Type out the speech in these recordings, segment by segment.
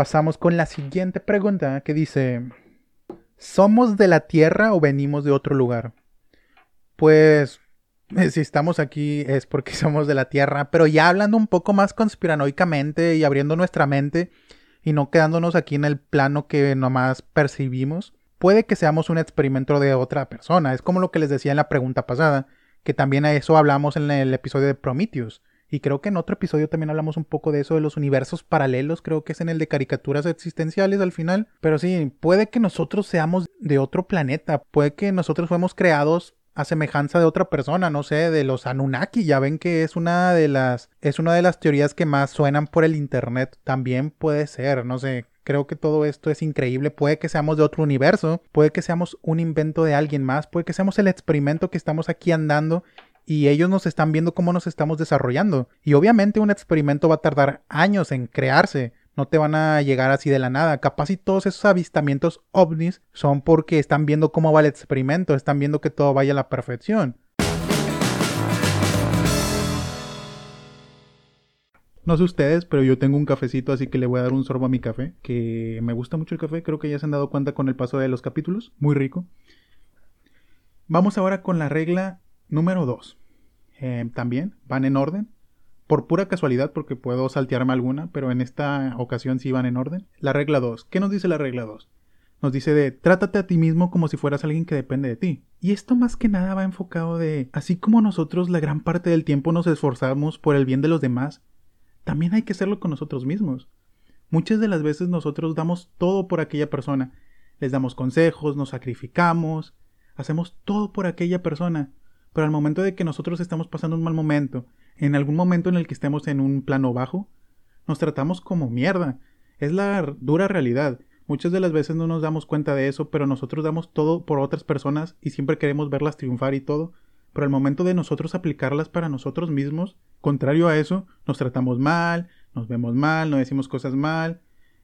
pasamos con la siguiente pregunta que dice, ¿somos de la Tierra o venimos de otro lugar? Pues si estamos aquí es porque somos de la Tierra, pero ya hablando un poco más conspiranoicamente y abriendo nuestra mente y no quedándonos aquí en el plano que nomás percibimos, puede que seamos un experimento de otra persona. Es como lo que les decía en la pregunta pasada, que también a eso hablamos en el episodio de Prometheus. Y creo que en otro episodio también hablamos un poco de eso, de los universos paralelos, creo que es en el de caricaturas existenciales al final. Pero sí, puede que nosotros seamos de otro planeta, puede que nosotros fuimos creados a semejanza de otra persona, no sé, de los Anunnaki, ya ven que es una de las es una de las teorías que más suenan por el internet, también puede ser, no sé, creo que todo esto es increíble, puede que seamos de otro universo, puede que seamos un invento de alguien más, puede que seamos el experimento que estamos aquí andando y ellos nos están viendo cómo nos estamos desarrollando. Y obviamente un experimento va a tardar años en crearse. No te van a llegar así de la nada. Capaz y todos esos avistamientos ovnis son porque están viendo cómo va el experimento, están viendo que todo vaya a la perfección. No sé ustedes, pero yo tengo un cafecito, así que le voy a dar un sorbo a mi café, que me gusta mucho el café, creo que ya se han dado cuenta con el paso de los capítulos, muy rico. Vamos ahora con la regla número 2. Eh, también van en orden. Por pura casualidad, porque puedo saltearme alguna, pero en esta ocasión sí van en orden. La regla 2. ¿Qué nos dice la regla 2? Nos dice de trátate a ti mismo como si fueras alguien que depende de ti. Y esto más que nada va enfocado de, así como nosotros la gran parte del tiempo nos esforzamos por el bien de los demás, también hay que hacerlo con nosotros mismos. Muchas de las veces nosotros damos todo por aquella persona. Les damos consejos, nos sacrificamos, hacemos todo por aquella persona. Pero al momento de que nosotros estamos pasando un mal momento, en algún momento en el que estemos en un plano bajo, nos tratamos como mierda. Es la dura realidad. Muchas de las veces no nos damos cuenta de eso, pero nosotros damos todo por otras personas y siempre queremos verlas triunfar y todo. Pero al momento de nosotros aplicarlas para nosotros mismos, contrario a eso, nos tratamos mal, nos vemos mal, nos decimos cosas mal,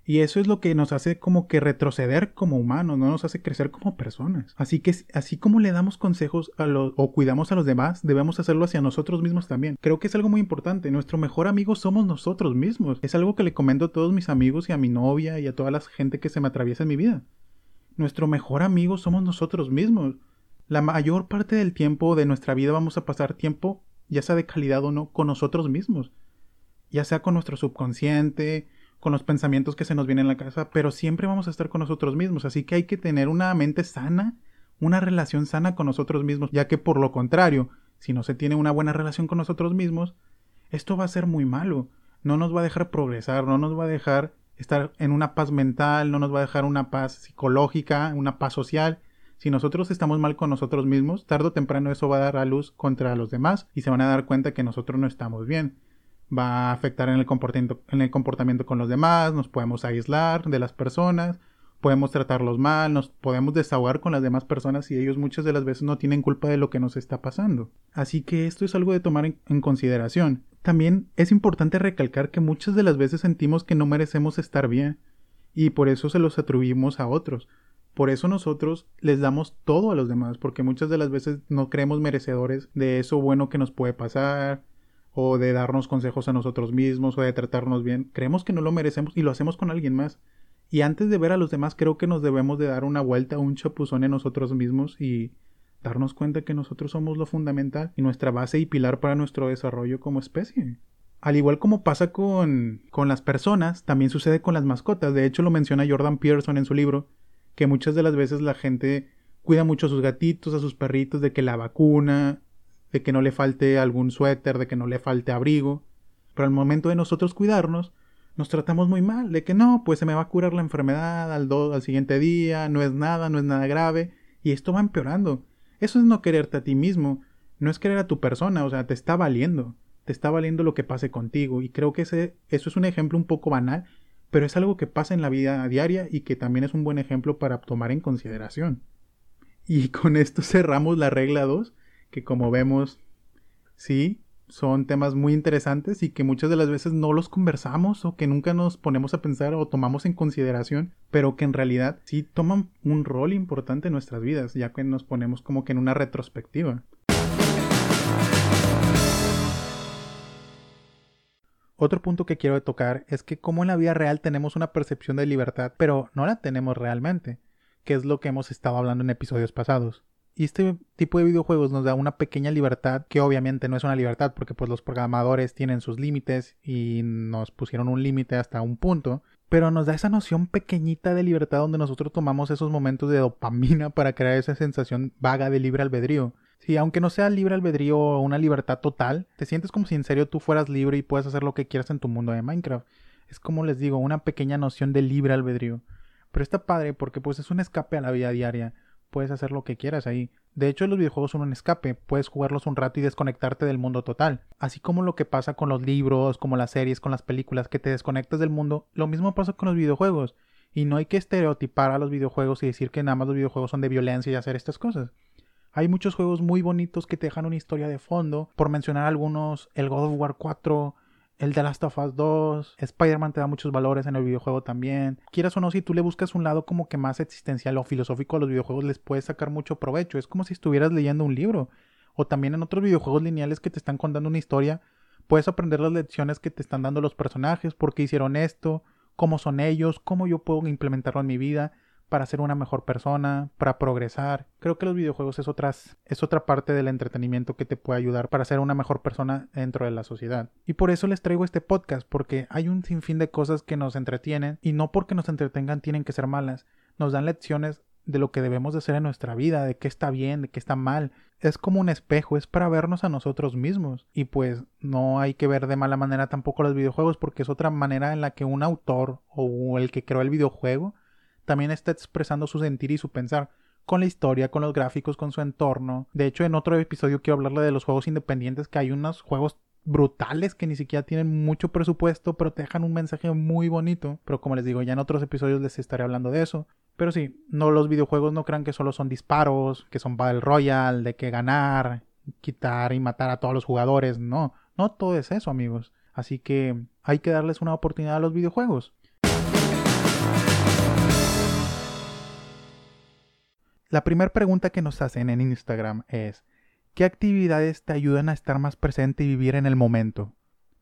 y eso es lo que nos hace como que retroceder como humanos, no nos hace crecer como personas. Así que así como le damos consejos a los o cuidamos a los demás, debemos hacerlo hacia nosotros mismos también. Creo que es algo muy importante. Nuestro mejor amigo somos nosotros mismos. Es algo que le comento a todos mis amigos y a mi novia y a toda la gente que se me atraviesa en mi vida. Nuestro mejor amigo somos nosotros mismos. La mayor parte del tiempo de nuestra vida vamos a pasar tiempo, ya sea de calidad o no, con nosotros mismos. Ya sea con nuestro subconsciente, con los pensamientos que se nos vienen en la casa, pero siempre vamos a estar con nosotros mismos, así que hay que tener una mente sana, una relación sana con nosotros mismos, ya que por lo contrario, si no se tiene una buena relación con nosotros mismos, esto va a ser muy malo, no nos va a dejar progresar, no nos va a dejar estar en una paz mental, no nos va a dejar una paz psicológica, una paz social. Si nosotros estamos mal con nosotros mismos, tarde o temprano eso va a dar a luz contra los demás y se van a dar cuenta que nosotros no estamos bien va a afectar en el comportamiento, con los demás, nos podemos aislar de las personas, podemos tratarlos mal, nos podemos desahogar con las demás personas y ellos muchas de las veces no tienen culpa de lo que nos está pasando. Así que esto es algo de tomar en, en consideración. También es importante recalcar que muchas de las veces sentimos que no merecemos estar bien y por eso se los atribuimos a otros. Por eso nosotros les damos todo a los demás, porque muchas de las veces no creemos merecedores de eso bueno que nos puede pasar, o de darnos consejos a nosotros mismos o de tratarnos bien. Creemos que no lo merecemos y lo hacemos con alguien más. Y antes de ver a los demás creo que nos debemos de dar una vuelta, un chapuzón en nosotros mismos y darnos cuenta que nosotros somos lo fundamental y nuestra base y pilar para nuestro desarrollo como especie. Al igual como pasa con, con las personas, también sucede con las mascotas. De hecho lo menciona Jordan Pearson en su libro, que muchas de las veces la gente cuida mucho a sus gatitos, a sus perritos, de que la vacuna, de que no le falte algún suéter, de que no le falte abrigo. Pero al momento de nosotros cuidarnos, nos tratamos muy mal, de que no, pues se me va a curar la enfermedad al, al siguiente día, no es nada, no es nada grave, y esto va empeorando. Eso es no quererte a ti mismo, no es querer a tu persona, o sea, te está valiendo, te está valiendo lo que pase contigo, y creo que ese, eso es un ejemplo un poco banal, pero es algo que pasa en la vida diaria y que también es un buen ejemplo para tomar en consideración. Y con esto cerramos la regla 2 que como vemos, sí, son temas muy interesantes y que muchas de las veces no los conversamos o que nunca nos ponemos a pensar o tomamos en consideración, pero que en realidad sí toman un rol importante en nuestras vidas, ya que nos ponemos como que en una retrospectiva. Otro punto que quiero tocar es que como en la vida real tenemos una percepción de libertad, pero no la tenemos realmente, que es lo que hemos estado hablando en episodios pasados. Y este tipo de videojuegos nos da una pequeña libertad que obviamente no es una libertad porque pues los programadores tienen sus límites y nos pusieron un límite hasta un punto, pero nos da esa noción pequeñita de libertad donde nosotros tomamos esos momentos de dopamina para crear esa sensación vaga de libre albedrío. Sí, aunque no sea libre albedrío o una libertad total, te sientes como si en serio tú fueras libre y puedes hacer lo que quieras en tu mundo de Minecraft. Es como les digo, una pequeña noción de libre albedrío. Pero está padre porque pues es un escape a la vida diaria puedes hacer lo que quieras ahí. De hecho, los videojuegos son un escape, puedes jugarlos un rato y desconectarte del mundo total. Así como lo que pasa con los libros, como las series, con las películas, que te desconectas del mundo, lo mismo pasa con los videojuegos. Y no hay que estereotipar a los videojuegos y decir que nada más los videojuegos son de violencia y hacer estas cosas. Hay muchos juegos muy bonitos que te dejan una historia de fondo. Por mencionar algunos, el God of War 4, el The Last of Us 2, Spider-Man te da muchos valores en el videojuego también. Quieras o no, si tú le buscas un lado como que más existencial o filosófico a los videojuegos, les puedes sacar mucho provecho. Es como si estuvieras leyendo un libro. O también en otros videojuegos lineales que te están contando una historia, puedes aprender las lecciones que te están dando los personajes, por qué hicieron esto, cómo son ellos, cómo yo puedo implementarlo en mi vida para ser una mejor persona, para progresar. Creo que los videojuegos es, otras, es otra parte del entretenimiento que te puede ayudar para ser una mejor persona dentro de la sociedad. Y por eso les traigo este podcast, porque hay un sinfín de cosas que nos entretienen y no porque nos entretengan tienen que ser malas. Nos dan lecciones de lo que debemos de hacer en nuestra vida, de qué está bien, de qué está mal. Es como un espejo, es para vernos a nosotros mismos. Y pues no hay que ver de mala manera tampoco los videojuegos porque es otra manera en la que un autor o el que creó el videojuego también está expresando su sentir y su pensar con la historia, con los gráficos, con su entorno. De hecho, en otro episodio quiero hablarle de los juegos independientes, que hay unos juegos brutales que ni siquiera tienen mucho presupuesto, pero te dejan un mensaje muy bonito. Pero como les digo, ya en otros episodios les estaré hablando de eso. Pero sí, no los videojuegos no crean que solo son disparos, que son Battle Royale, de que ganar, quitar y matar a todos los jugadores. No, no todo es eso, amigos. Así que hay que darles una oportunidad a los videojuegos. La primera pregunta que nos hacen en Instagram es, ¿qué actividades te ayudan a estar más presente y vivir en el momento?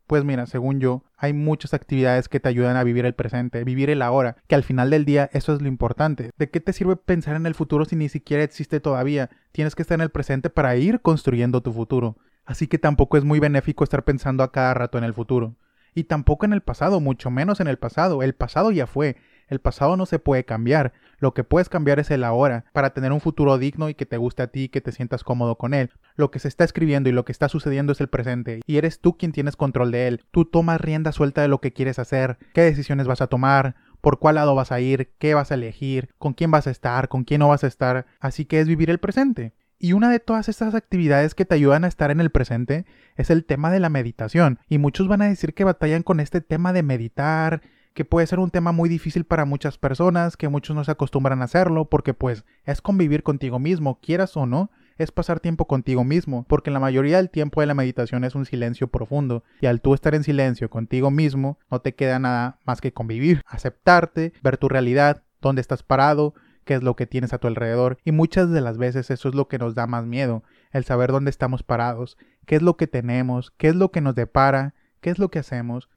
Pues mira, según yo, hay muchas actividades que te ayudan a vivir el presente, vivir el ahora, que al final del día eso es lo importante. ¿De qué te sirve pensar en el futuro si ni siquiera existe todavía? Tienes que estar en el presente para ir construyendo tu futuro. Así que tampoco es muy benéfico estar pensando a cada rato en el futuro. Y tampoco en el pasado, mucho menos en el pasado. El pasado ya fue. El pasado no se puede cambiar, lo que puedes cambiar es el ahora, para tener un futuro digno y que te guste a ti y que te sientas cómodo con él. Lo que se está escribiendo y lo que está sucediendo es el presente, y eres tú quien tienes control de él. Tú tomas rienda suelta de lo que quieres hacer, qué decisiones vas a tomar, por cuál lado vas a ir, qué vas a elegir, con quién vas a estar, con quién no vas a estar. Así que es vivir el presente. Y una de todas estas actividades que te ayudan a estar en el presente es el tema de la meditación. Y muchos van a decir que batallan con este tema de meditar que puede ser un tema muy difícil para muchas personas, que muchos no se acostumbran a hacerlo, porque pues es convivir contigo mismo, quieras o no, es pasar tiempo contigo mismo, porque la mayoría del tiempo de la meditación es un silencio profundo, y al tú estar en silencio contigo mismo, no te queda nada más que convivir, aceptarte, ver tu realidad, dónde estás parado, qué es lo que tienes a tu alrededor, y muchas de las veces eso es lo que nos da más miedo, el saber dónde estamos parados, qué es lo que tenemos, qué es lo que nos depara, qué es lo que hacemos,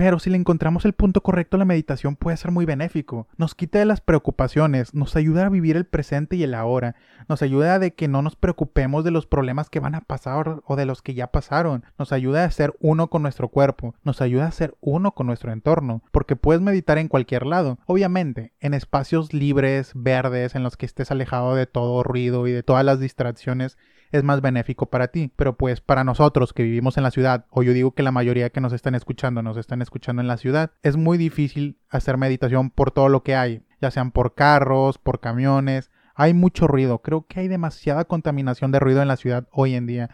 pero si le encontramos el punto correcto, la meditación puede ser muy benéfico. Nos quita de las preocupaciones, nos ayuda a vivir el presente y el ahora, nos ayuda de que no nos preocupemos de los problemas que van a pasar o de los que ya pasaron, nos ayuda a ser uno con nuestro cuerpo, nos ayuda a ser uno con nuestro entorno, porque puedes meditar en cualquier lado, obviamente, en espacios libres, verdes, en los que estés alejado de todo ruido y de todas las distracciones es más benéfico para ti. Pero pues para nosotros que vivimos en la ciudad, o yo digo que la mayoría que nos están escuchando nos están escuchando en la ciudad, es muy difícil hacer meditación por todo lo que hay, ya sean por carros, por camiones. Hay mucho ruido, creo que hay demasiada contaminación de ruido en la ciudad hoy en día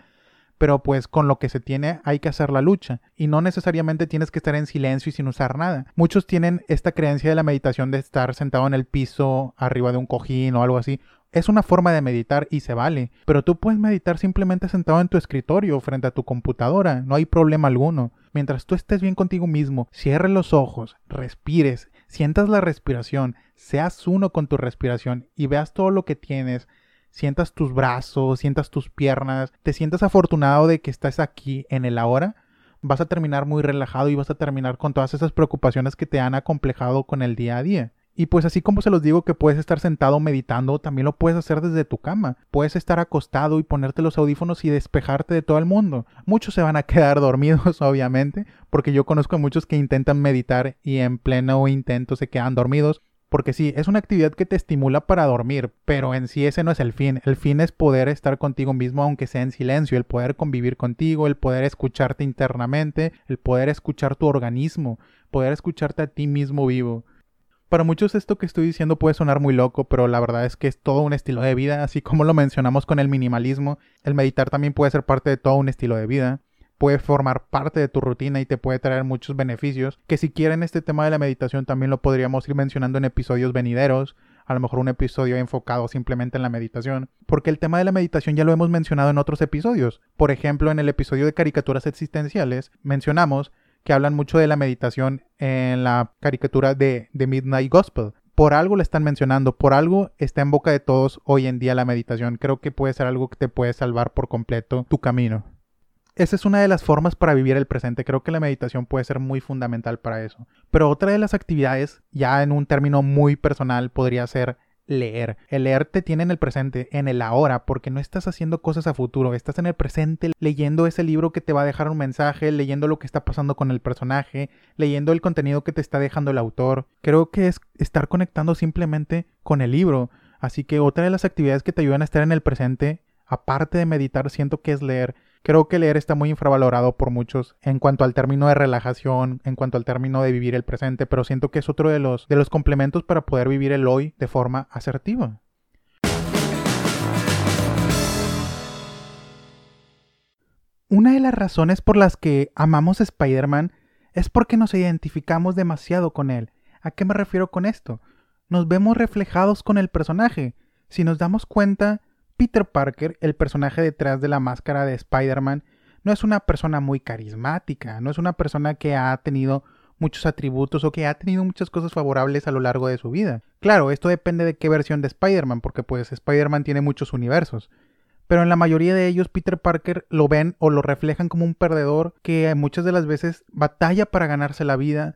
pero pues con lo que se tiene hay que hacer la lucha y no necesariamente tienes que estar en silencio y sin usar nada. Muchos tienen esta creencia de la meditación de estar sentado en el piso, arriba de un cojín o algo así, es una forma de meditar y se vale, pero tú puedes meditar simplemente sentado en tu escritorio frente a tu computadora, no hay problema alguno. Mientras tú estés bien contigo mismo, cierres los ojos, respires, sientas la respiración, seas uno con tu respiración y veas todo lo que tienes, sientas tus brazos, sientas tus piernas, te sientas afortunado de que estás aquí en el ahora, vas a terminar muy relajado y vas a terminar con todas esas preocupaciones que te han acomplejado con el día a día. Y pues así como se los digo que puedes estar sentado meditando, también lo puedes hacer desde tu cama. Puedes estar acostado y ponerte los audífonos y despejarte de todo el mundo. Muchos se van a quedar dormidos, obviamente, porque yo conozco a muchos que intentan meditar y en pleno intento se quedan dormidos. Porque sí, es una actividad que te estimula para dormir, pero en sí ese no es el fin. El fin es poder estar contigo mismo aunque sea en silencio, el poder convivir contigo, el poder escucharte internamente, el poder escuchar tu organismo, poder escucharte a ti mismo vivo. Para muchos esto que estoy diciendo puede sonar muy loco, pero la verdad es que es todo un estilo de vida, así como lo mencionamos con el minimalismo, el meditar también puede ser parte de todo un estilo de vida, puede formar parte de tu rutina y te puede traer muchos beneficios, que si quieren este tema de la meditación también lo podríamos ir mencionando en episodios venideros, a lo mejor un episodio enfocado simplemente en la meditación, porque el tema de la meditación ya lo hemos mencionado en otros episodios. Por ejemplo, en el episodio de caricaturas existenciales mencionamos que hablan mucho de la meditación en la caricatura de, The Midnight Gospel. Por algo le están mencionando, por algo está en boca de todos hoy en día la meditación. Creo que puede ser algo que te puede salvar por completo tu camino. Esa es una de las formas para vivir el presente. Creo que la meditación puede ser muy fundamental para eso. Pero otra de las actividades, ya en un término muy personal, podría ser leer. El leer te tiene en el presente, en el ahora, porque no estás haciendo cosas a futuro, estás en el presente leyendo ese libro que te va a dejar un mensaje, leyendo lo que está pasando con el personaje, leyendo el contenido que te está dejando el autor. Creo que es estar conectando simplemente con el libro. Así que otra de las actividades que te ayudan a estar en el presente, aparte de meditar, siento que es leer. Creo que leer está muy infravalorado por muchos en cuanto al término de relajación, en cuanto al término de vivir el presente, pero siento que es otro de los, de los complementos para poder vivir el hoy de forma asertiva. Una de las razones por las que amamos Spider-Man es porque nos identificamos demasiado con él. ¿A qué me refiero con esto? Nos vemos reflejados con el personaje. Si nos damos cuenta, Peter Parker, el personaje detrás de la máscara de Spider-Man, no es una persona muy carismática, no es una persona que ha tenido muchos atributos o que ha tenido muchas cosas favorables a lo largo de su vida. Claro, esto depende de qué versión de Spider-Man, porque pues Spider-Man tiene muchos universos. Pero en la mayoría de ellos Peter Parker lo ven o lo reflejan como un perdedor que muchas de las veces batalla para ganarse la vida,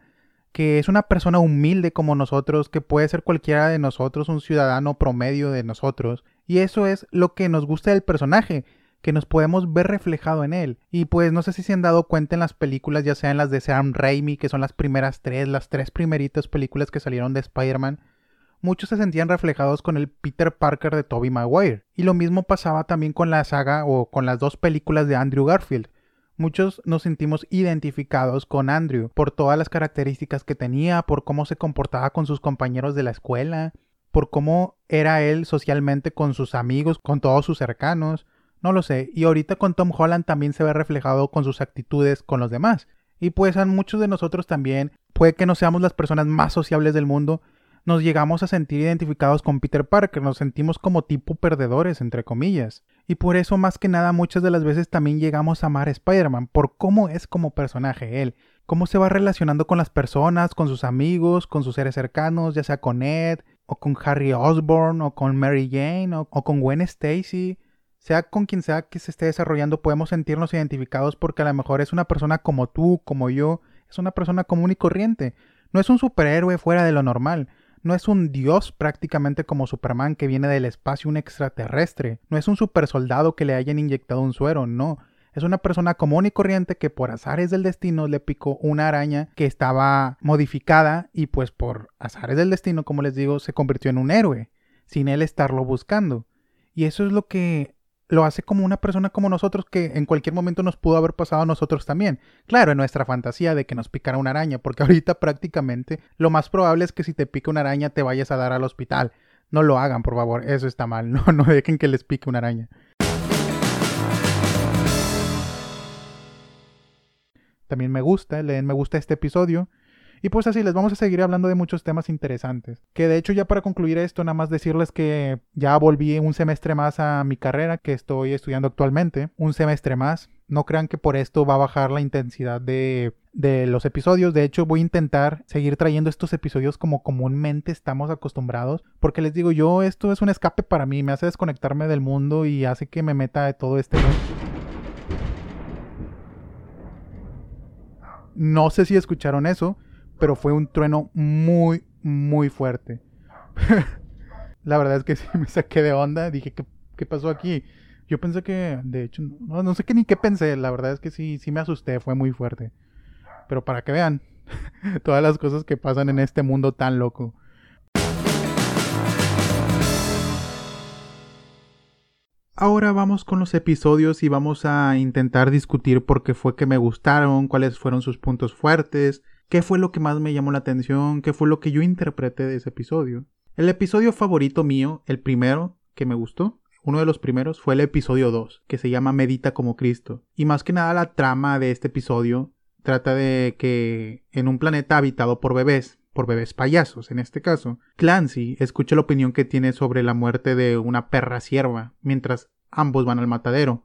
que es una persona humilde como nosotros, que puede ser cualquiera de nosotros, un ciudadano promedio de nosotros, y eso es lo que nos gusta del personaje, que nos podemos ver reflejado en él. Y pues no sé si se han dado cuenta en las películas, ya sean las de Sam Raimi, que son las primeras tres, las tres primeritas películas que salieron de Spider-Man, muchos se sentían reflejados con el Peter Parker de Tobey Maguire. Y lo mismo pasaba también con la saga o con las dos películas de Andrew Garfield. Muchos nos sentimos identificados con Andrew por todas las características que tenía, por cómo se comportaba con sus compañeros de la escuela, por cómo era él socialmente con sus amigos, con todos sus cercanos, no lo sé. Y ahorita con Tom Holland también se ve reflejado con sus actitudes con los demás. Y pues a muchos de nosotros también, puede que no seamos las personas más sociables del mundo, nos llegamos a sentir identificados con Peter Parker, nos sentimos como tipo perdedores, entre comillas. Y por eso más que nada muchas de las veces también llegamos a amar a Spider-Man, por cómo es como personaje él, cómo se va relacionando con las personas, con sus amigos, con sus seres cercanos, ya sea con Ed, o con Harry Osborn, o con Mary Jane, o, con Gwen Stacy. Sea con quien sea que se esté desarrollando, podemos sentirnos identificados porque a lo mejor es una persona como tú, como yo, es una persona común y corriente. No es un superhéroe fuera de lo normal. No es un dios prácticamente como Superman que viene del espacio, un extraterrestre. No es un supersoldado que le hayan inyectado un suero, no. Es una persona común y corriente que por azares del destino le picó una araña que estaba modificada y pues por azares del destino, como les digo, se convirtió en un héroe, sin él estarlo buscando. Y eso es lo que lo hace como una persona como nosotros que en cualquier momento nos pudo haber pasado a nosotros también. Claro, en nuestra fantasía de que nos picara una araña, porque ahorita prácticamente lo más probable es que si te pica una araña te vayas a dar al hospital. No lo hagan, por favor, eso está mal, no, no dejen que les pique una araña. También me gusta, leen me gusta este episodio. Y pues así, les vamos a seguir hablando de muchos temas interesantes. Que de hecho ya para concluir esto, nada más decirles que ya volví un semestre más a mi carrera que estoy estudiando actualmente. Un semestre más. No crean que por esto va a bajar la intensidad de, de los episodios. De hecho, voy a intentar seguir trayendo estos episodios como comúnmente estamos acostumbrados. Porque les digo, yo esto es un escape para mí. Me hace desconectarme del mundo y hace que me meta de todo este... No sé si escucharon eso, pero fue un trueno muy, muy fuerte. la verdad es que sí me saqué de onda. Dije, ¿qué, qué pasó aquí? Yo pensé que, de hecho, no, no sé qué ni qué pensé. La verdad es que sí, sí me asusté, fue muy fuerte. Pero para que vean todas las cosas que pasan en este mundo tan loco. Ahora vamos con los episodios y vamos a intentar discutir por qué fue que me gustaron, cuáles fueron sus puntos fuertes, qué fue lo que más me llamó la atención, qué fue lo que yo interpreté de ese episodio. El episodio favorito mío, el primero que me gustó, uno de los primeros, fue el episodio 2, que se llama Medita como Cristo. Y más que nada la trama de este episodio trata de que en un planeta habitado por bebés, por bebés payasos en este caso, Clancy escucha la opinión que tiene sobre la muerte de una perra sierva, mientras ambos van al matadero.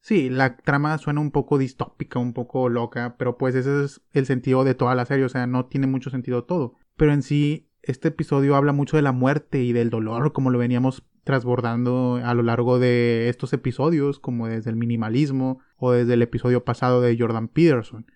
Sí, la trama suena un poco distópica, un poco loca, pero pues ese es el sentido de toda la serie, o sea, no tiene mucho sentido todo. Pero en sí, este episodio habla mucho de la muerte y del dolor, como lo veníamos transbordando a lo largo de estos episodios, como desde el minimalismo o desde el episodio pasado de Jordan Peterson.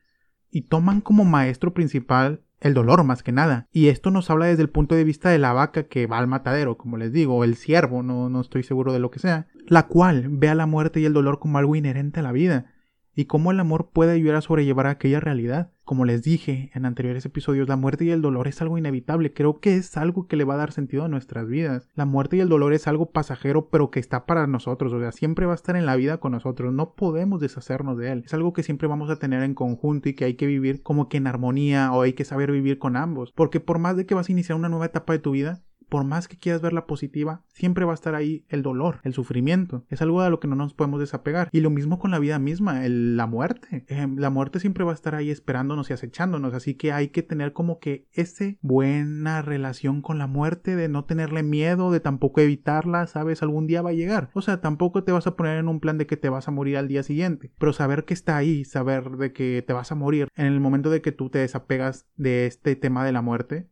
Y toman como maestro principal el dolor más que nada. Y esto nos habla desde el punto de vista de la vaca que va al matadero, como les digo, o el ciervo, no, no estoy seguro de lo que sea, la cual ve a la muerte y el dolor como algo inherente a la vida y cómo el amor puede ayudar a sobrellevar aquella realidad. Como les dije en anteriores episodios, la muerte y el dolor es algo inevitable, creo que es algo que le va a dar sentido a nuestras vidas. La muerte y el dolor es algo pasajero, pero que está para nosotros, o sea, siempre va a estar en la vida con nosotros, no podemos deshacernos de él. Es algo que siempre vamos a tener en conjunto y que hay que vivir como que en armonía o hay que saber vivir con ambos, porque por más de que vas a iniciar una nueva etapa de tu vida, por más que quieras verla positiva, siempre va a estar ahí el dolor, el sufrimiento. Es algo de lo que no nos podemos desapegar. Y lo mismo con la vida misma, la muerte. La muerte siempre va a estar ahí esperándonos y acechándonos. Así que hay que tener como que esa buena relación con la muerte, de no tenerle miedo, de tampoco evitarla, sabes, algún día va a llegar. O sea, tampoco te vas a poner en un plan de que te vas a morir al día siguiente. Pero saber que está ahí, saber de que te vas a morir en el momento de que tú te desapegas de este tema de la muerte,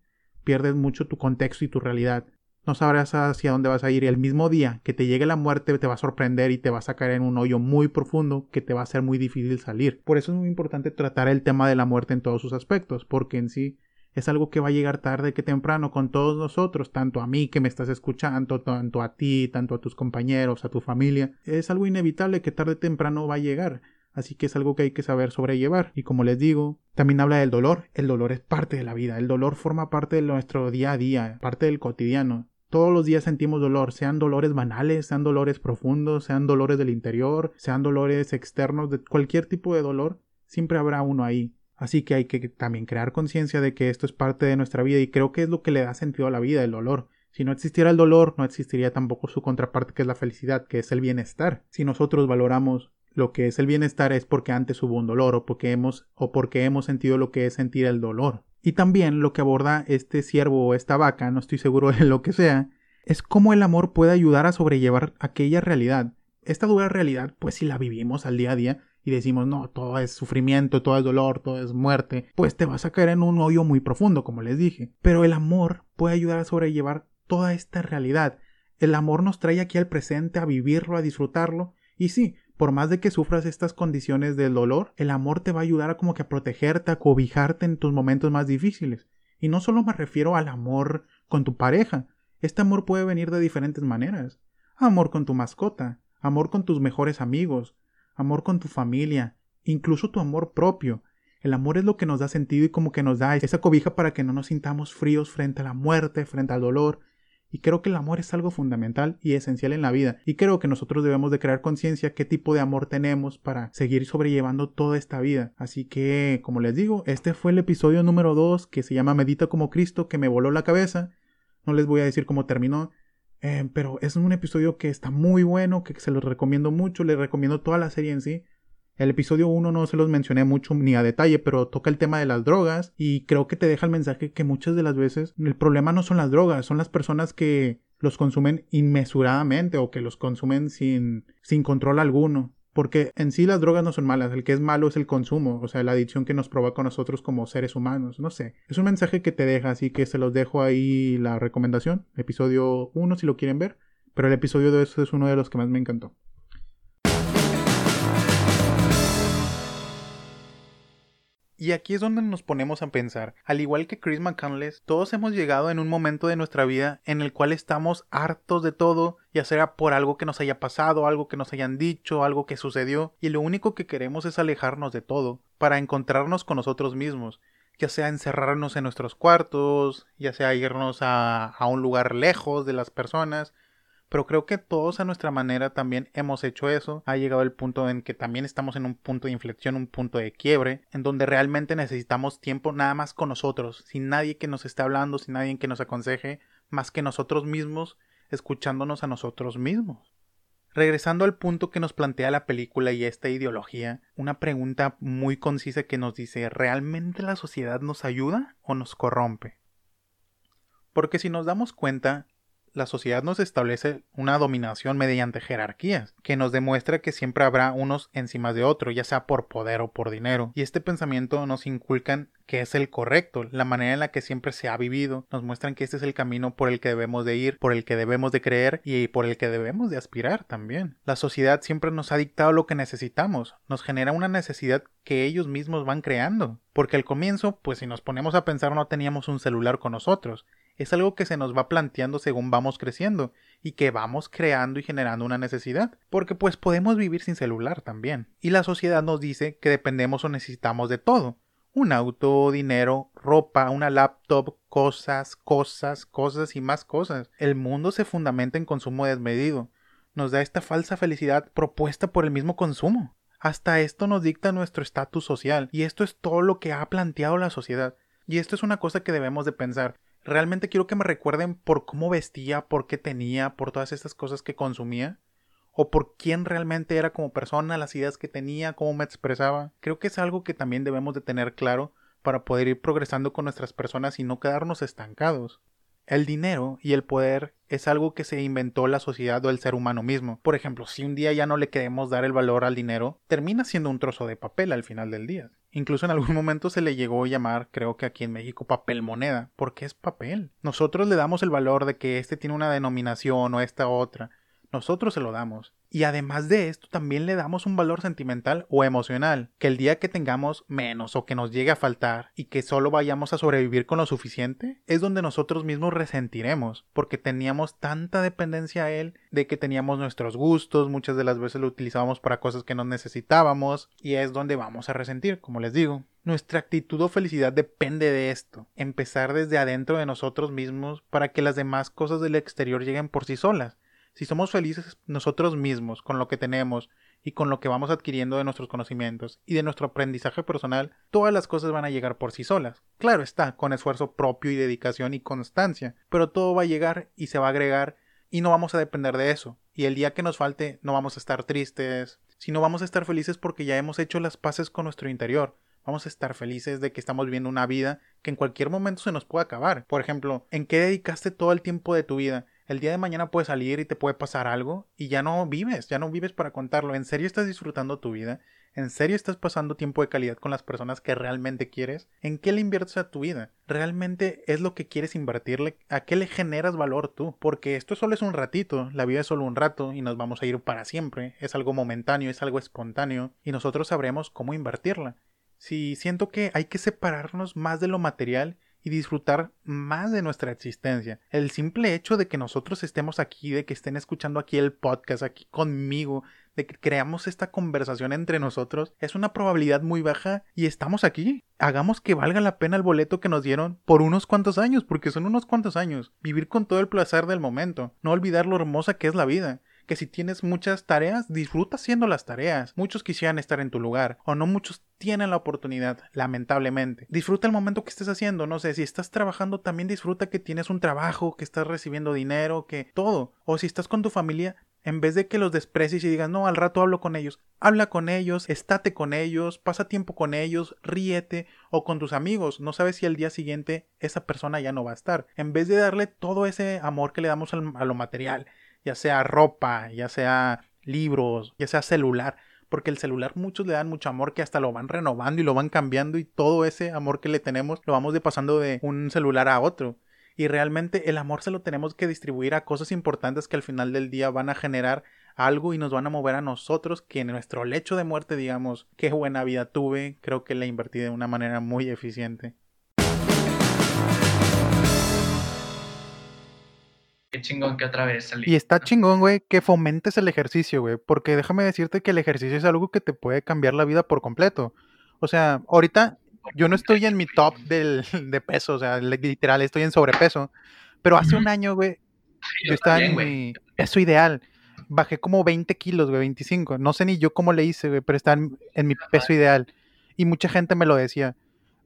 pierdes mucho tu contexto y tu realidad. No sabrás hacia dónde vas a ir y el mismo día que te llegue la muerte te va a sorprender y te vas a caer en un hoyo muy profundo que te va a ser muy difícil salir. Por eso es muy importante tratar el tema de la muerte en todos sus aspectos, porque en sí es algo que va a llegar tarde que temprano con todos nosotros, tanto a mí que me estás escuchando, tanto a ti, tanto a tus compañeros, a tu familia. Es algo inevitable que tarde o temprano va a llegar así que es algo que hay que saber sobrellevar. Y como les digo, también habla del dolor. El dolor es parte de la vida, el dolor forma parte de nuestro día a día, parte del cotidiano. Todos los días sentimos dolor, sean dolores banales, sean dolores profundos, sean dolores del interior, sean dolores externos, de cualquier tipo de dolor, siempre habrá uno ahí. Así que hay que también crear conciencia de que esto es parte de nuestra vida y creo que es lo que le da sentido a la vida, el dolor. Si no existiera el dolor, no existiría tampoco su contraparte que es la felicidad, que es el bienestar. Si nosotros valoramos lo que es el bienestar es porque antes hubo un dolor o porque hemos o porque hemos sentido lo que es sentir el dolor. Y también lo que aborda este ciervo o esta vaca, no estoy seguro de lo que sea, es cómo el amor puede ayudar a sobrellevar aquella realidad. Esta dura realidad, pues si la vivimos al día a día y decimos, no, todo es sufrimiento, todo es dolor, todo es muerte, pues te vas a caer en un hoyo muy profundo, como les dije. Pero el amor puede ayudar a sobrellevar toda esta realidad. El amor nos trae aquí al presente a vivirlo, a disfrutarlo. Y sí, por más de que sufras estas condiciones del dolor, el amor te va a ayudar a como que a protegerte, a cobijarte en tus momentos más difíciles. Y no solo me refiero al amor con tu pareja, este amor puede venir de diferentes maneras. Amor con tu mascota, amor con tus mejores amigos, amor con tu familia, incluso tu amor propio. El amor es lo que nos da sentido y como que nos da esa cobija para que no nos sintamos fríos frente a la muerte, frente al dolor, y creo que el amor es algo fundamental y esencial en la vida. Y creo que nosotros debemos de crear conciencia qué tipo de amor tenemos para seguir sobrellevando toda esta vida. Así que, como les digo, este fue el episodio número 2 que se llama Medita como Cristo, que me voló la cabeza. No les voy a decir cómo terminó. Eh, pero es un episodio que está muy bueno, que se los recomiendo mucho, les recomiendo toda la serie en sí. El episodio 1 no se los mencioné mucho ni a detalle, pero toca el tema de las drogas y creo que te deja el mensaje que muchas de las veces el problema no son las drogas, son las personas que los consumen inmesuradamente o que los consumen sin, sin control alguno. Porque en sí las drogas no son malas, el que es malo es el consumo, o sea, la adicción que nos provoca a nosotros como seres humanos, no sé. Es un mensaje que te deja, así que se los dejo ahí la recomendación, episodio 1 si lo quieren ver, pero el episodio 2 es uno de los que más me encantó. Y aquí es donde nos ponemos a pensar, al igual que Chris McCandless, todos hemos llegado en un momento de nuestra vida en el cual estamos hartos de todo, ya sea por algo que nos haya pasado, algo que nos hayan dicho, algo que sucedió, y lo único que queremos es alejarnos de todo, para encontrarnos con nosotros mismos, ya sea encerrarnos en nuestros cuartos, ya sea irnos a, a un lugar lejos de las personas, pero creo que todos a nuestra manera también hemos hecho eso. Ha llegado el punto en que también estamos en un punto de inflexión, un punto de quiebre, en donde realmente necesitamos tiempo nada más con nosotros, sin nadie que nos esté hablando, sin nadie que nos aconseje, más que nosotros mismos, escuchándonos a nosotros mismos. Regresando al punto que nos plantea la película y esta ideología, una pregunta muy concisa que nos dice, ¿realmente la sociedad nos ayuda o nos corrompe? Porque si nos damos cuenta, la sociedad nos establece una dominación mediante jerarquías, que nos demuestra que siempre habrá unos encima de otro, ya sea por poder o por dinero. Y este pensamiento nos inculcan que es el correcto, la manera en la que siempre se ha vivido, nos muestran que este es el camino por el que debemos de ir, por el que debemos de creer y por el que debemos de aspirar también. La sociedad siempre nos ha dictado lo que necesitamos, nos genera una necesidad que ellos mismos van creando, porque al comienzo, pues si nos ponemos a pensar no teníamos un celular con nosotros, es algo que se nos va planteando según vamos creciendo y que vamos creando y generando una necesidad, porque pues podemos vivir sin celular también. Y la sociedad nos dice que dependemos o necesitamos de todo. Un auto, dinero, ropa, una laptop, cosas, cosas, cosas y más cosas. El mundo se fundamenta en consumo desmedido. Nos da esta falsa felicidad propuesta por el mismo consumo. Hasta esto nos dicta nuestro estatus social, y esto es todo lo que ha planteado la sociedad. Y esto es una cosa que debemos de pensar realmente quiero que me recuerden por cómo vestía, por qué tenía, por todas estas cosas que consumía, o por quién realmente era como persona, las ideas que tenía, cómo me expresaba. Creo que es algo que también debemos de tener claro para poder ir progresando con nuestras personas y no quedarnos estancados. El dinero y el poder es algo que se inventó la sociedad o el ser humano mismo. Por ejemplo, si un día ya no le queremos dar el valor al dinero, termina siendo un trozo de papel al final del día. Incluso en algún momento se le llegó a llamar, creo que aquí en México, papel moneda, porque es papel. Nosotros le damos el valor de que este tiene una denominación o esta otra, nosotros se lo damos. Y además de esto, también le damos un valor sentimental o emocional, que el día que tengamos menos o que nos llegue a faltar y que solo vayamos a sobrevivir con lo suficiente, es donde nosotros mismos resentiremos, porque teníamos tanta dependencia a él de que teníamos nuestros gustos, muchas de las veces lo utilizábamos para cosas que no necesitábamos, y es donde vamos a resentir, como les digo. Nuestra actitud o felicidad depende de esto, empezar desde adentro de nosotros mismos para que las demás cosas del exterior lleguen por sí solas si somos felices nosotros mismos con lo que tenemos y con lo que vamos adquiriendo de nuestros conocimientos y de nuestro aprendizaje personal, todas las cosas van a llegar por sí solas. Claro está, con esfuerzo propio y dedicación y constancia, pero todo va a llegar y se va a agregar y no vamos a depender de eso. Y el día que nos falte no vamos a estar tristes, sino vamos a estar felices porque ya hemos hecho las paces con nuestro interior. Vamos a estar felices de que estamos viviendo una vida que en cualquier momento se nos puede acabar. Por ejemplo, ¿en qué dedicaste todo el tiempo de tu vida? El día de mañana puede salir y te puede pasar algo y ya no vives, ya no vives para contarlo. ¿En serio estás disfrutando tu vida? ¿En serio estás pasando tiempo de calidad con las personas que realmente quieres? ¿En qué le inviertes a tu vida? ¿Realmente es lo que quieres invertirle? ¿A qué le generas valor tú? Porque esto solo es un ratito, la vida es solo un rato y nos vamos a ir para siempre. Es algo momentáneo, es algo espontáneo y nosotros sabremos cómo invertirla. Si siento que hay que separarnos más de lo material y disfrutar más de nuestra existencia. El simple hecho de que nosotros estemos aquí, de que estén escuchando aquí el podcast, aquí conmigo, de que creamos esta conversación entre nosotros, es una probabilidad muy baja y estamos aquí. Hagamos que valga la pena el boleto que nos dieron por unos cuantos años, porque son unos cuantos años. Vivir con todo el placer del momento, no olvidar lo hermosa que es la vida que si tienes muchas tareas, disfruta haciendo las tareas. Muchos quisieran estar en tu lugar, o no muchos tienen la oportunidad, lamentablemente. Disfruta el momento que estés haciendo, no sé, si estás trabajando, también disfruta que tienes un trabajo, que estás recibiendo dinero, que todo. O si estás con tu familia, en vez de que los desprecies y digas, no, al rato hablo con ellos, habla con ellos, estate con ellos, pasa tiempo con ellos, ríete o con tus amigos. No sabes si al día siguiente esa persona ya no va a estar. En vez de darle todo ese amor que le damos a lo material, ya sea ropa, ya sea libros, ya sea celular, porque el celular muchos le dan mucho amor que hasta lo van renovando y lo van cambiando y todo ese amor que le tenemos lo vamos de pasando de un celular a otro. Y realmente el amor se lo tenemos que distribuir a cosas importantes que al final del día van a generar algo y nos van a mover a nosotros que en nuestro lecho de muerte digamos, qué buena vida tuve, creo que la invertí de una manera muy eficiente. Qué chingón que otra vez salí. Y está chingón, güey, que fomentes el ejercicio, güey. Porque déjame decirte que el ejercicio es algo que te puede cambiar la vida por completo. O sea, ahorita yo no estoy en mi top del, de peso, o sea, literal, estoy en sobrepeso. Pero hace un año, güey, yo, estaba en mi peso ideal. Bajé como 20 kilos, güey, 25. No sé ni yo cómo le hice, güey, pero estaba en mi peso ideal. Y mucha gente me lo decía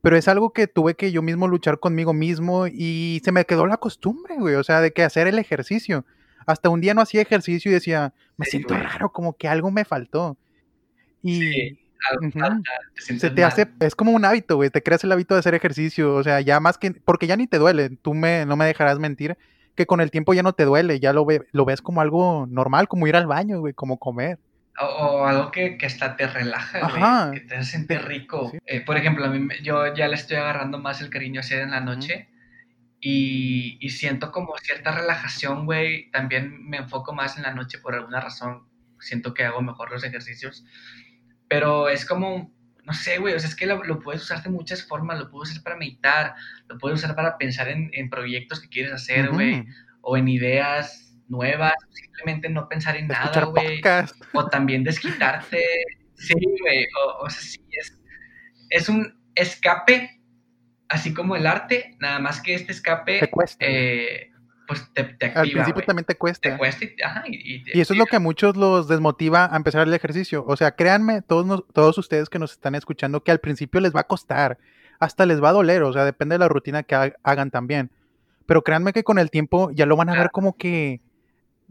pero es algo que tuve que yo mismo luchar conmigo mismo y se me quedó la costumbre, güey, o sea, de que hacer el ejercicio. Hasta un día no hacía ejercicio y decía, me siento raro, como que algo me faltó. Y se te hace, es como un hábito, güey, te creas el hábito de hacer ejercicio, o sea, ya más que, porque ya ni te duele, tú me, no me dejarás mentir, que con el tiempo ya no te duele, ya lo, ve, lo ves como algo normal, como ir al baño, güey, como comer. O, algo que, que, hasta te relaja, güey, que te hace sentir rico. Eh, por ejemplo, a mí, yo ya le estoy agarrando más el cariño hacia en la noche y, y, siento como cierta relajación, güey. También me enfoco más en la noche por alguna razón. Siento que hago mejor los ejercicios. Pero es como, no sé, güey, o sea, es que lo, puedes usar de muchas formas. Lo puedes usar para meditar, lo puedes usar para pensar en, en proyectos que quieres hacer, güey, o en ideas nuevas, simplemente no pensar en nada, güey. O también desquitarte. sí, güey. O, sea, sí, es, es un escape, así como el arte, nada más que este escape. Te cuesta. Eh, pues te, activa. Al principio también te cuesta. Te cuesta y, ajá, y, y eso es lo que a muchos los desmotiva a empezar el ejercicio. O sea, créanme, todos, todos ustedes que nos están escuchando, que al principio les va a costar, hasta les va a doler, o sea, depende de la rutina que hagan también. Pero créanme que con el tiempo ya lo van a ver como que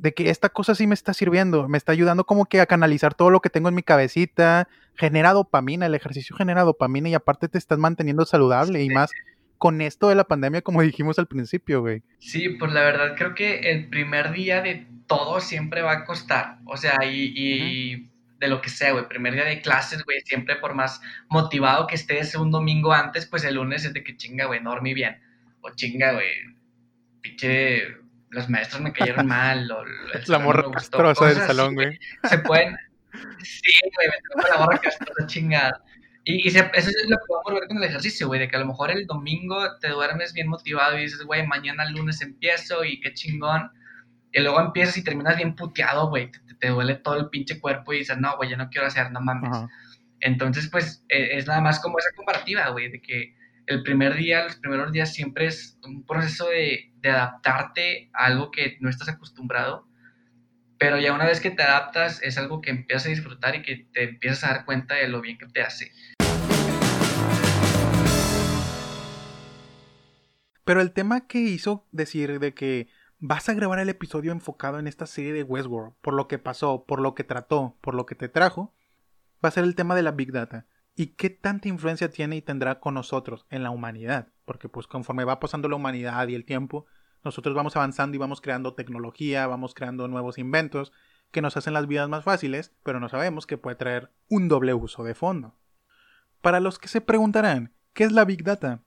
de que esta cosa sí me está sirviendo, me está ayudando como que a canalizar todo lo que tengo en mi cabecita, genera dopamina, el ejercicio genera dopamina y aparte te estás manteniendo saludable y más con esto de la pandemia como dijimos al principio, güey. Sí, pues la verdad creo que el primer día de todo siempre va a costar, o sea, y, de lo que sea, güey, primer día de clases, güey, siempre por más motivado que estés un domingo antes, pues el lunes es de que chinga, güey, no dormí bien, o chinga, güey, pinche los maestros me cayeron mal, o, la morra castrosa del salón, güey. Se pueden, sí, güey, me tengo la morra castrosa chingada. Y, eso es lo que podemos ver con el ejercicio, güey, de que a lo mejor el domingo te duermes bien motivado y dices, güey, mañana lunes empiezo y qué chingón. Y luego empiezas y terminas bien puteado, güey, te, duele todo el pinche cuerpo y dices, no, güey, ya no quiero hacer, no mames. Entonces, pues, e, es nada más como esa comparativa, güey, de que el primer día, los primeros días siempre es un proceso de, adaptarte a algo que no estás acostumbrado, pero ya una vez que te adaptas es algo que empiezas a disfrutar y que te empiezas a dar cuenta de lo bien que te hace. Pero el tema que hizo decir de que vas a grabar el episodio enfocado en esta serie de Westworld, por lo que pasó, por lo que trató, por lo que te trajo, va a ser el tema de la Big Data y qué tanta influencia tiene y tendrá con nosotros en la humanidad. Porque pues conforme va pasando la humanidad y el tiempo, nosotros vamos avanzando y vamos creando tecnología, vamos creando nuevos inventos que nos hacen las vidas más fáciles, pero no sabemos que puede traer un doble uso de fondo. Para los que se preguntarán, ¿qué es la Big Data?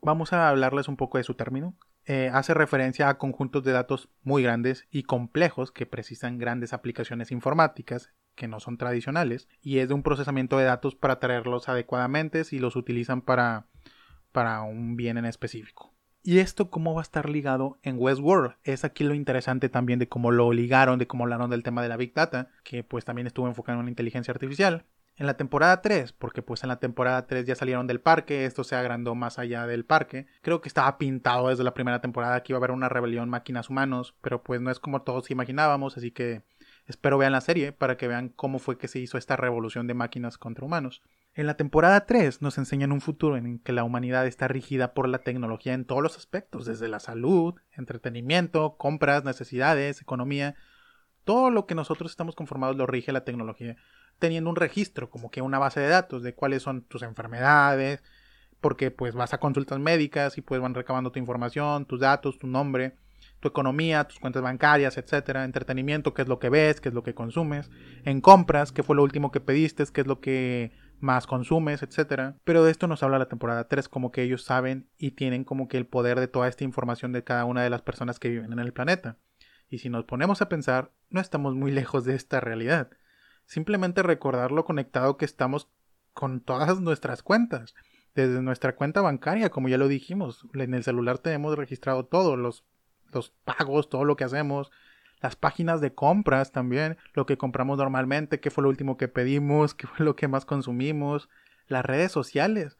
Vamos a hablarles un poco de su término. Eh, hace referencia a conjuntos de datos muy grandes y complejos que precisan grandes aplicaciones informáticas que no son tradicionales y es de un procesamiento de datos para traerlos adecuadamente si los utilizan para, para un bien en específico. ¿Y esto cómo va a estar ligado en Westworld? Es aquí lo interesante también de cómo lo ligaron, de cómo hablaron del tema de la Big Data, que pues también estuvo enfocado en una inteligencia artificial. En la temporada 3, porque pues en la temporada 3 ya salieron del parque, esto se agrandó más allá del parque. Creo que estaba pintado desde la primera temporada que iba a haber una rebelión máquinas-humanos, pero pues no es como todos imaginábamos, así que Espero vean la serie para que vean cómo fue que se hizo esta revolución de máquinas contra humanos. En la temporada 3 nos enseñan un futuro en que la humanidad está rigida por la tecnología en todos los aspectos, desde la salud, entretenimiento, compras, necesidades, economía. Todo lo que nosotros estamos conformados lo rige la tecnología, teniendo un registro, como que una base de datos de cuáles son tus enfermedades, porque pues vas a consultas médicas y pues van recabando tu información, tus datos, tu nombre tu economía, tus cuentas bancarias, etcétera, entretenimiento, qué es lo que ves, qué es lo que consumes, en compras, qué fue lo último que pediste, qué es lo que más consumes, etcétera. Pero de esto nos habla la temporada 3, como que ellos saben y tienen como que el poder de toda esta información de cada una de las personas que viven en el planeta. Y si nos ponemos a pensar, no estamos muy lejos de esta realidad. Simplemente recordar lo conectado que estamos con todas nuestras cuentas. Desde nuestra cuenta bancaria, como ya lo dijimos, en el celular tenemos registrado todo, los, los pagos, todo lo que hacemos, las páginas de compras también, lo que compramos normalmente, qué fue lo último que pedimos, qué fue lo que más consumimos, las redes sociales,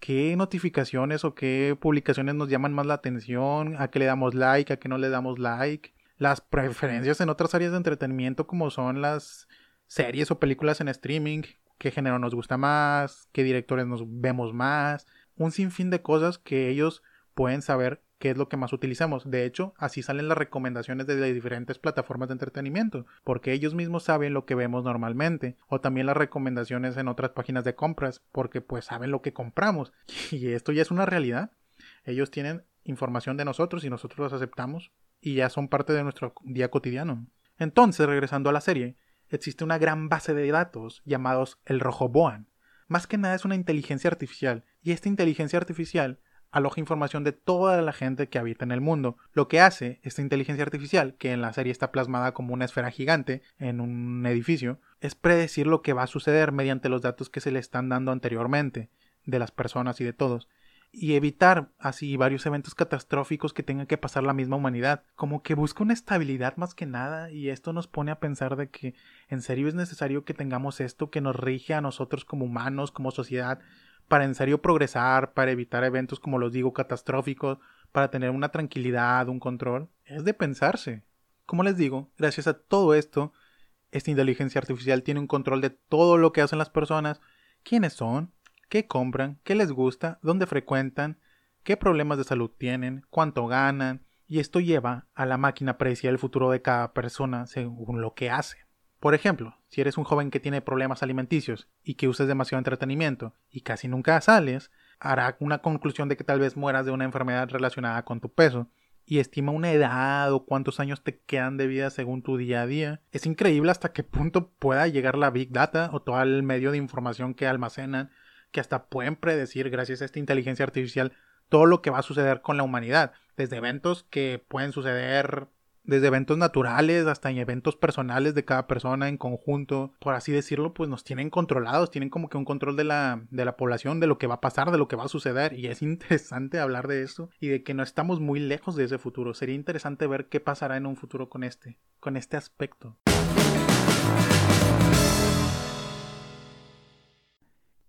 qué notificaciones o qué publicaciones nos llaman más la atención, a qué le damos like, a qué no le damos like, las preferencias en otras áreas de entretenimiento como son las series o películas en streaming, qué género nos gusta más, qué directores nos vemos más, un sinfín de cosas que ellos pueden saber qué es lo que más utilizamos. De hecho, así salen las recomendaciones de las diferentes plataformas de entretenimiento, porque ellos mismos saben lo que vemos normalmente, o también las recomendaciones en otras páginas de compras, porque pues saben lo que compramos. Y esto ya es una realidad. Ellos tienen información de nosotros y nosotros las aceptamos y ya son parte de nuestro día cotidiano. Entonces, regresando a la serie, existe una gran base de datos llamados el Rojoboan. Más que nada es una inteligencia artificial, y esta inteligencia artificial aloja información de toda la gente que habita en el mundo. Lo que hace esta inteligencia artificial, que en la serie está plasmada como una esfera gigante en un edificio, es predecir lo que va a suceder mediante los datos que se le están dando anteriormente de las personas y de todos y evitar así varios eventos catastróficos que tenga que pasar la misma humanidad. Como que busca una estabilidad más que nada y esto nos pone a pensar de que en serio es necesario que tengamos esto que nos rige a nosotros como humanos, como sociedad, para en serio progresar, para evitar eventos como los digo catastróficos, para tener una tranquilidad, un control, es de pensarse. Como les digo, gracias a todo esto, esta inteligencia artificial tiene un control de todo lo que hacen las personas, quiénes son, qué compran, qué les gusta, dónde frecuentan, qué problemas de salud tienen, cuánto ganan, y esto lleva a la máquina a predecir el futuro de cada persona según lo que hace. Por ejemplo, si eres un joven que tiene problemas alimenticios y que usas demasiado entretenimiento y casi nunca sales, hará una conclusión de que tal vez mueras de una enfermedad relacionada con tu peso y estima una edad o cuántos años te quedan de vida según tu día a día. Es increíble hasta qué punto pueda llegar la Big Data o todo el medio de información que almacenan, que hasta pueden predecir gracias a esta inteligencia artificial todo lo que va a suceder con la humanidad, desde eventos que pueden suceder desde eventos naturales hasta en eventos personales de cada persona en conjunto, por así decirlo, pues nos tienen controlados, tienen como que un control de la, de la población, de lo que va a pasar, de lo que va a suceder, y es interesante hablar de eso y de que no estamos muy lejos de ese futuro. Sería interesante ver qué pasará en un futuro con este, con este aspecto.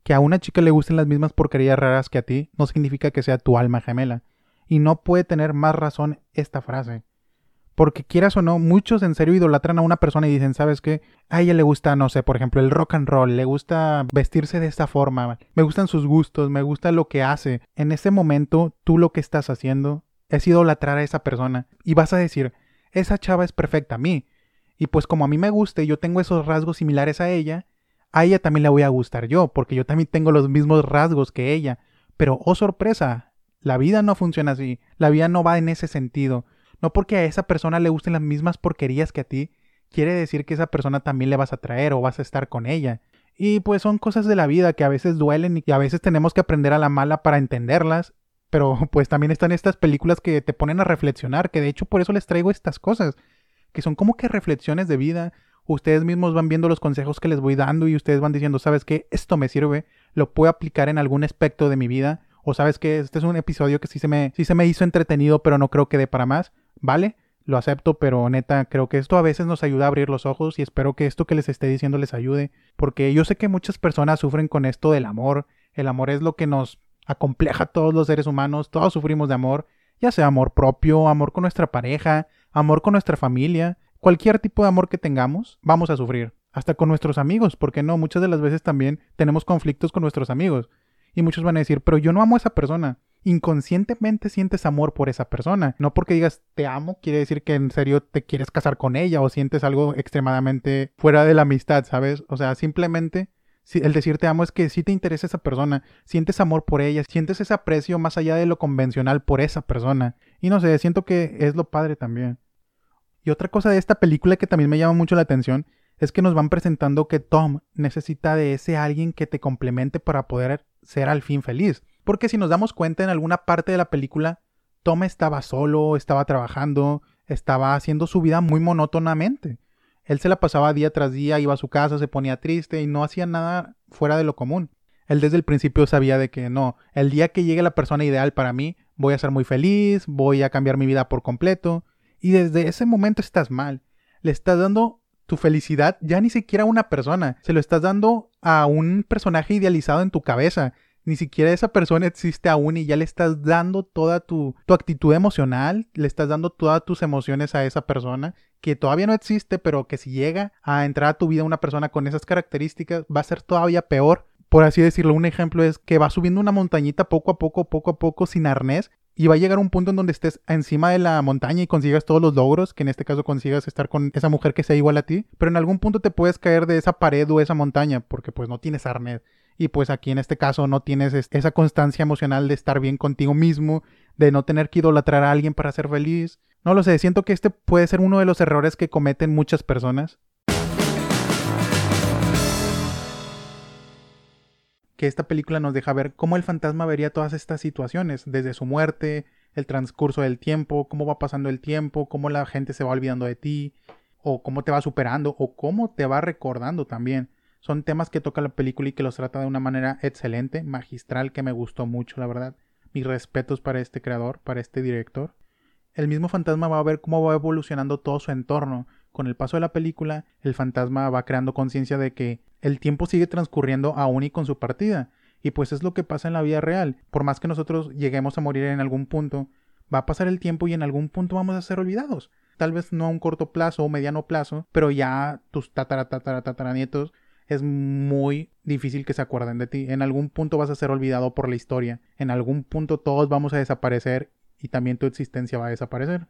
Que a una chica le gusten las mismas porquerías raras que a ti no significa que sea tu alma gemela. Y no puede tener más razón esta frase. Porque quieras o no, muchos en serio idolatran a una persona y dicen, ¿sabes qué? A ella le gusta, no sé, por ejemplo, el rock and roll, le gusta vestirse de esta forma, me gustan sus gustos, me gusta lo que hace. En ese momento, tú lo que estás haciendo es idolatrar a esa persona y vas a decir, esa chava es perfecta a mí. Y pues como a mí me gusta y yo tengo esos rasgos similares a ella, a ella también le voy a gustar yo, porque yo también tengo los mismos rasgos que ella. Pero, oh sorpresa, la vida no funciona así, la vida no va en ese sentido. No porque a esa persona le gusten las mismas porquerías que a ti, quiere decir que esa persona también le vas a traer o vas a estar con ella. Y pues son cosas de la vida que a veces duelen y que a veces tenemos que aprender a la mala para entenderlas. Pero pues también están estas películas que te ponen a reflexionar, que de hecho por eso les traigo estas cosas, que son como que reflexiones de vida. Ustedes mismos van viendo los consejos que les voy dando y ustedes van diciendo, ¿sabes qué? Esto me sirve, lo puedo aplicar en algún aspecto de mi vida. O sabes que este es un episodio que sí se me, sí se me hizo entretenido, pero no creo que dé para más. ¿vale? Lo acepto, pero neta, creo que esto a veces nos ayuda a abrir los ojos y espero que esto que les esté diciendo les ayude, porque yo sé que muchas personas sufren con esto del amor. El amor es lo que nos acompleja a todos los seres humanos, todos sufrimos de amor, ya sea amor propio, amor con nuestra pareja, amor con nuestra familia, cualquier tipo de amor que tengamos, vamos a sufrir. Hasta con nuestros amigos, porque no, muchas de las veces también tenemos conflictos con nuestros amigos. Y muchos van a decir, pero yo no amo a esa persona inconscientemente sientes amor por esa persona. No porque digas te amo, quiere decir que en serio te quieres casar con ella o sientes algo extremadamente fuera de la amistad, ¿sabes? O sea, simplemente el decir te amo es que sí te interesa esa persona, sientes amor por ella, sientes ese aprecio más allá de lo convencional por esa persona. Y no sé, siento que es lo padre también. Y otra cosa de esta película que también me llama mucho la atención es que nos van presentando que Tom necesita de ese alguien que te complemente para poder ser al fin feliz. Porque si nos damos cuenta en alguna parte de la película, Tom estaba solo, estaba trabajando, estaba haciendo su vida muy monótonamente. Él se la pasaba día tras día, iba a su casa, se ponía triste y no hacía nada fuera de lo común. Él desde el principio sabía de que no, el día que llegue la persona ideal para mí, voy a ser muy feliz, voy a cambiar mi vida por completo. Y desde ese momento estás mal. Le estás dando tu felicidad ya ni siquiera a una persona, se lo estás dando a un personaje idealizado en tu cabeza. Ni siquiera esa persona existe aún y ya le estás dando toda tu, tu actitud emocional, le estás dando todas tus emociones a esa persona que todavía no existe, pero que si llega a entrar a tu vida una persona con esas características va a ser todavía peor por así decirlo, un ejemplo es que va subiendo una montañita poco a poco, poco a poco, sin arnés, y va a llegar un punto en donde estés encima de la montaña y consigas todos los logros, que en este caso consigas estar con esa mujer que sea igual a ti, pero en algún punto te puedes caer de esa pared o esa montaña, porque pues no tienes arnés. Y pues aquí en este caso no tienes esa constancia emocional de estar bien contigo mismo, de no tener que idolatrar a alguien para ser feliz. No lo sé, siento que este puede ser uno de los errores que cometen muchas personas. Que esta película nos deja ver cómo el fantasma vería todas estas situaciones, desde su muerte, el transcurso del tiempo, cómo va pasando el tiempo, cómo la gente se va olvidando de ti, o cómo te va superando, o cómo te va recordando también. Son temas que toca la película y que los trata de una manera excelente, magistral, que me gustó mucho, la verdad. Mis respetos para este creador, para este director. El mismo fantasma va a ver cómo va evolucionando todo su entorno. Con el paso de la película, el fantasma va creando conciencia de que el tiempo sigue transcurriendo aún y con su partida. Y pues es lo que pasa en la vida real. Por más que nosotros lleguemos a morir en algún punto, va a pasar el tiempo y en algún punto vamos a ser olvidados. Tal vez no a un corto plazo o mediano plazo, pero ya tus tatara, tatara, tataranietos es muy difícil que se acuerden de ti. En algún punto vas a ser olvidado por la historia. En algún punto todos vamos a desaparecer y también tu existencia va a desaparecer.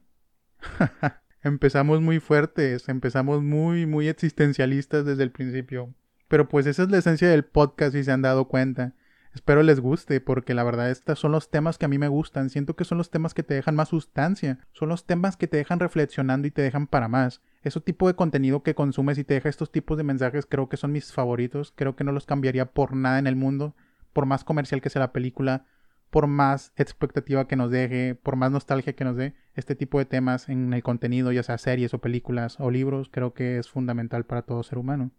empezamos muy fuertes, empezamos muy, muy existencialistas desde el principio. Pero pues esa es la esencia del podcast y se han dado cuenta. Espero les guste porque la verdad estos son los temas que a mí me gustan. Siento que son los temas que te dejan más sustancia. Son los temas que te dejan reflexionando y te dejan para más. Ese tipo de contenido que consumes y te deja estos tipos de mensajes creo que son mis favoritos. Creo que no los cambiaría por nada en el mundo. Por más comercial que sea la película. Por más expectativa que nos deje. Por más nostalgia que nos dé. Este tipo de temas en el contenido, ya sea series o películas o libros, creo que es fundamental para todo ser humano.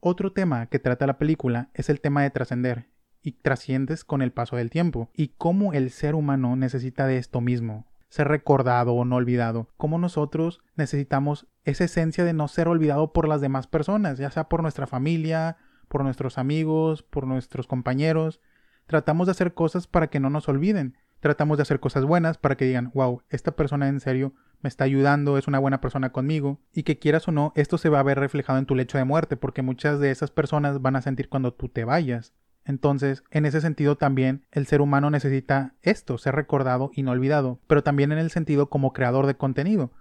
Otro tema que trata la película es el tema de trascender, y trasciendes con el paso del tiempo, y cómo el ser humano necesita de esto mismo, ser recordado o no olvidado, cómo nosotros necesitamos esa esencia de no ser olvidado por las demás personas, ya sea por nuestra familia, por nuestros amigos, por nuestros compañeros. Tratamos de hacer cosas para que no nos olviden, tratamos de hacer cosas buenas para que digan, wow, esta persona en serio me está ayudando, es una buena persona conmigo, y que quieras o no, esto se va a ver reflejado en tu lecho de muerte, porque muchas de esas personas van a sentir cuando tú te vayas. Entonces, en ese sentido también el ser humano necesita esto, ser recordado y no olvidado, pero también en el sentido como creador de contenido,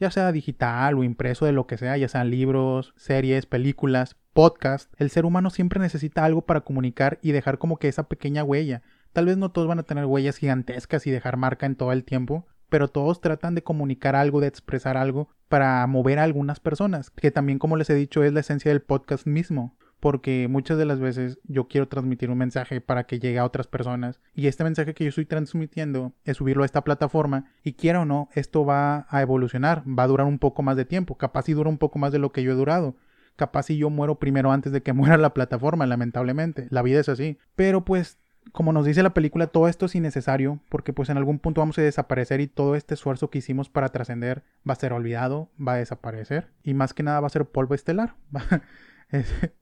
ya sea digital o impreso de lo que sea, ya sean libros, series, películas, podcast, el ser humano siempre necesita algo para comunicar y dejar como que esa pequeña huella. Tal vez no todos van a tener huellas gigantescas y dejar marca en todo el tiempo, pero todos tratan de comunicar algo, de expresar algo para mover a algunas personas, que también como les he dicho es la esencia del podcast mismo, porque muchas de las veces yo quiero transmitir un mensaje para que llegue a otras personas y este mensaje que yo estoy transmitiendo es subirlo a esta plataforma y quiera o no, esto va a evolucionar, va a durar un poco más de tiempo, capaz si dura un poco más de lo que yo he durado. Capaz si yo muero primero antes de que muera la plataforma, lamentablemente. La vida es así. Pero pues como nos dice la película, todo esto es innecesario porque pues en algún punto vamos a desaparecer y todo este esfuerzo que hicimos para trascender va a ser olvidado, va a desaparecer y más que nada va a ser polvo estelar.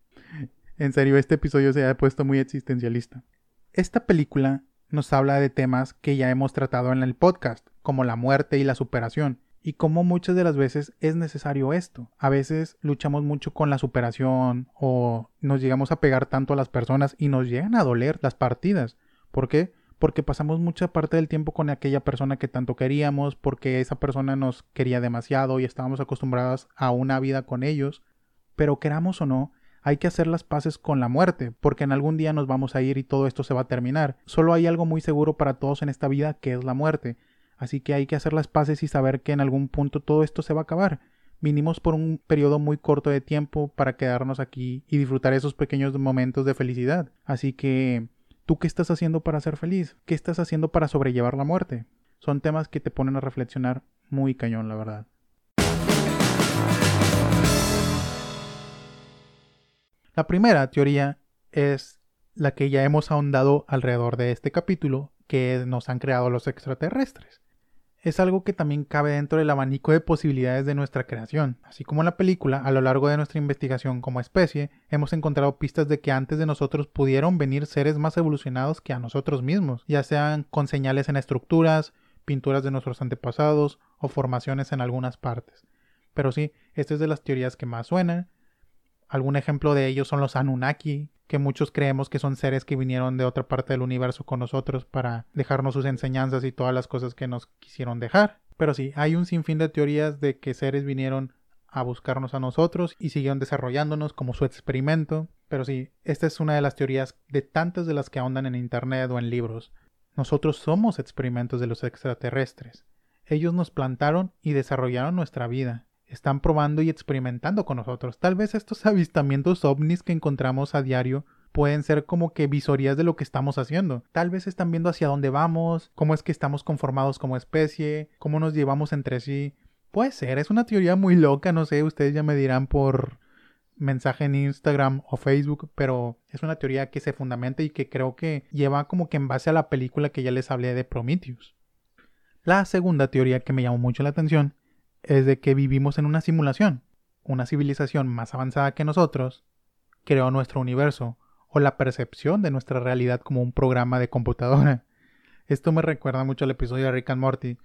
en serio, este episodio se ha puesto muy existencialista. Esta película nos habla de temas que ya hemos tratado en el podcast, como la muerte y la superación, y como muchas de las veces es necesario esto. A veces luchamos mucho con la superación o nos llegamos a pegar tanto a las personas y nos llegan a doler las partidas. ¿Por qué? Porque pasamos mucha parte del tiempo con aquella persona que tanto queríamos, porque esa persona nos quería demasiado y estábamos acostumbrados a una vida con ellos. Pero queramos o no, hay que hacer las paces con la muerte, porque en algún día nos vamos a ir y todo esto se va a terminar. Solo hay algo muy seguro para todos en esta vida, que es la muerte. Así que hay que hacer las paces y saber que en algún punto todo esto se va a acabar. Vinimos por un periodo muy corto de tiempo para quedarnos aquí y disfrutar esos pequeños momentos de felicidad. Así que, ¿tú qué estás haciendo para ser feliz? ¿Qué estás haciendo para sobrellevar la muerte? Son temas que te ponen a reflexionar muy cañón, la verdad. La primera teoría es la que ya hemos ahondado alrededor de este capítulo, que nos han creado los extraterrestres. Es algo que también cabe dentro del abanico de posibilidades de nuestra creación. Así como en la película, a lo largo de nuestra investigación como especie, hemos encontrado pistas de que antes de nosotros pudieron venir seres más evolucionados que a nosotros mismos, ya sean con señales en estructuras, pinturas de nuestros antepasados o formaciones en algunas partes. Pero sí, esta es de las teorías que más suenan. Algún ejemplo de ellos son los Anunnaki, que muchos creemos que son seres que vinieron de otra parte del universo con nosotros para dejarnos sus enseñanzas y todas las cosas que nos quisieron dejar. Pero sí, hay un sinfín de teorías de que seres vinieron a buscarnos a nosotros y siguieron desarrollándonos como su experimento. Pero sí, esta es una de las teorías de tantas de las que ahondan en internet o en libros. Nosotros somos experimentos de los extraterrestres. Ellos nos plantaron y desarrollaron nuestra vida están probando y experimentando con nosotros. Tal vez estos avistamientos ovnis que encontramos a diario pueden ser como que visorías de lo que estamos haciendo. Tal vez están viendo hacia dónde vamos, cómo es que estamos conformados como especie, cómo nos llevamos entre sí. Puede ser, es una teoría muy loca, no sé, ustedes ya me dirán por mensaje en Instagram o Facebook, pero es una teoría que se fundamenta y que creo que lleva como que en base a la película que ya les hablé de Prometheus. La segunda teoría que me llamó mucho la atención es de que vivimos en una simulación. Una civilización más avanzada que nosotros creó nuestro universo o la percepción de nuestra realidad como un programa de computadora. Esto me recuerda mucho al episodio de Rick and Morty,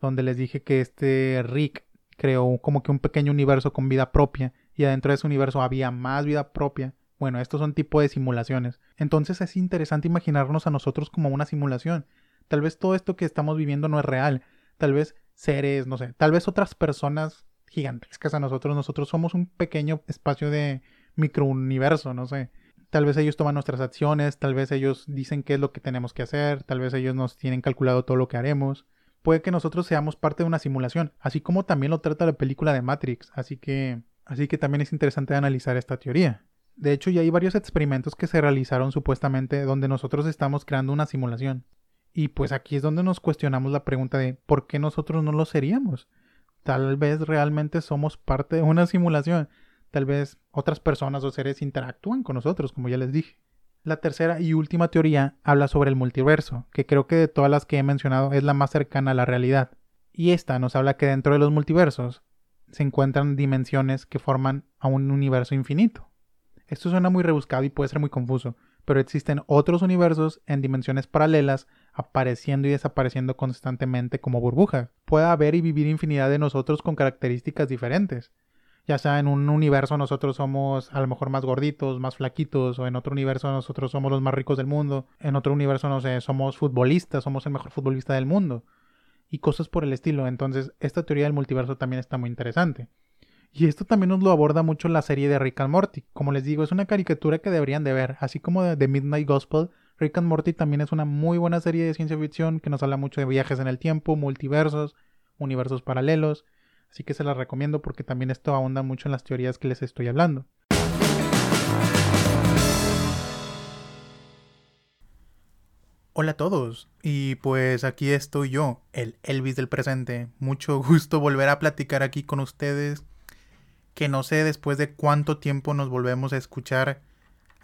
donde les dije que este Rick creó como que un pequeño universo con vida propia y adentro de ese universo había más vida propia. Bueno, estos son tipos de simulaciones. Entonces es interesante imaginarnos a nosotros como una simulación. Tal vez todo esto que estamos viviendo no es real. Tal vez seres, no sé, tal vez otras personas gigantescas a nosotros, nosotros somos un pequeño espacio de microuniverso, no sé. Tal vez ellos toman nuestras acciones, tal vez ellos dicen qué es lo que tenemos que hacer, tal vez ellos nos tienen calculado todo lo que haremos. Puede que nosotros seamos parte de una simulación, así como también lo trata la película de Matrix, así que así que también es interesante analizar esta teoría. De hecho, ya hay varios experimentos que se realizaron supuestamente donde nosotros estamos creando una simulación. Y pues aquí es donde nos cuestionamos la pregunta de ¿por qué nosotros no lo seríamos? Tal vez realmente somos parte de una simulación. Tal vez otras personas o seres interactúan con nosotros, como ya les dije. La tercera y última teoría habla sobre el multiverso, que creo que de todas las que he mencionado es la más cercana a la realidad. Y esta nos habla que dentro de los multiversos se encuentran dimensiones que forman a un universo infinito. Esto suena muy rebuscado y puede ser muy confuso, pero existen otros universos en dimensiones paralelas apareciendo y desapareciendo constantemente como burbujas. Puede haber y vivir infinidad de nosotros con características diferentes. Ya sea en un universo nosotros somos a lo mejor más gorditos, más flaquitos, o en otro universo nosotros somos los más ricos del mundo, en otro universo no sé, somos futbolistas, somos el mejor futbolista del mundo, y cosas por el estilo. Entonces, esta teoría del multiverso también está muy interesante. Y esto también nos lo aborda mucho la serie de Rick and Morty. Como les digo, es una caricatura que deberían de ver, así como de Midnight Gospel. Rick and Morty también es una muy buena serie de ciencia ficción que nos habla mucho de viajes en el tiempo, multiversos, universos paralelos. Así que se las recomiendo porque también esto ahonda mucho en las teorías que les estoy hablando. Hola a todos, y pues aquí estoy yo, el Elvis del presente. Mucho gusto volver a platicar aquí con ustedes que no sé después de cuánto tiempo nos volvemos a escuchar.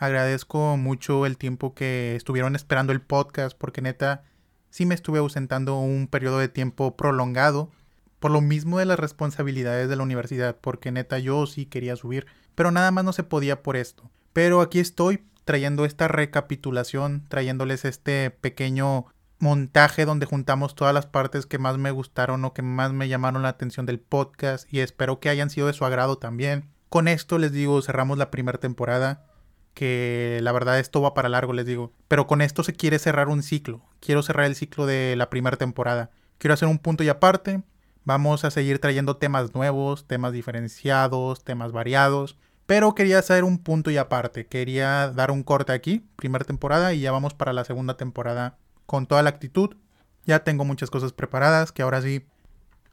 Agradezco mucho el tiempo que estuvieron esperando el podcast porque neta sí me estuve ausentando un periodo de tiempo prolongado por lo mismo de las responsabilidades de la universidad porque neta yo sí quería subir pero nada más no se podía por esto. Pero aquí estoy trayendo esta recapitulación, trayéndoles este pequeño montaje donde juntamos todas las partes que más me gustaron o que más me llamaron la atención del podcast y espero que hayan sido de su agrado también. Con esto les digo, cerramos la primera temporada, que la verdad esto va para largo, les digo, pero con esto se quiere cerrar un ciclo. Quiero cerrar el ciclo de la primera temporada. Quiero hacer un punto y aparte. Vamos a seguir trayendo temas nuevos, temas diferenciados, temas variados. Pero quería hacer un punto y aparte. Quería dar un corte aquí, primera temporada, y ya vamos para la segunda temporada con toda la actitud. Ya tengo muchas cosas preparadas que ahora sí,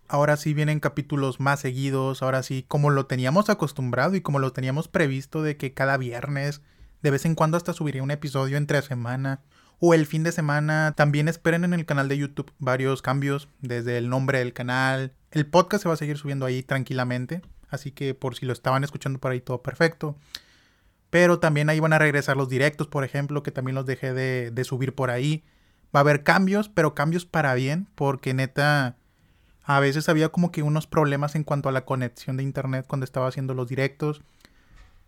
ahora sí vienen capítulos más seguidos, ahora sí, como lo teníamos acostumbrado y como lo teníamos previsto de que cada viernes, de vez en cuando hasta subiría un episodio entre semana o el fin de semana. También esperen en el canal de YouTube varios cambios, desde el nombre del canal. El podcast se va a seguir subiendo ahí tranquilamente, así que por si lo estaban escuchando por ahí todo perfecto. Pero también ahí van a regresar los directos, por ejemplo, que también los dejé de, de subir por ahí. Va a haber cambios, pero cambios para bien, porque neta, a veces había como que unos problemas en cuanto a la conexión de internet cuando estaba haciendo los directos.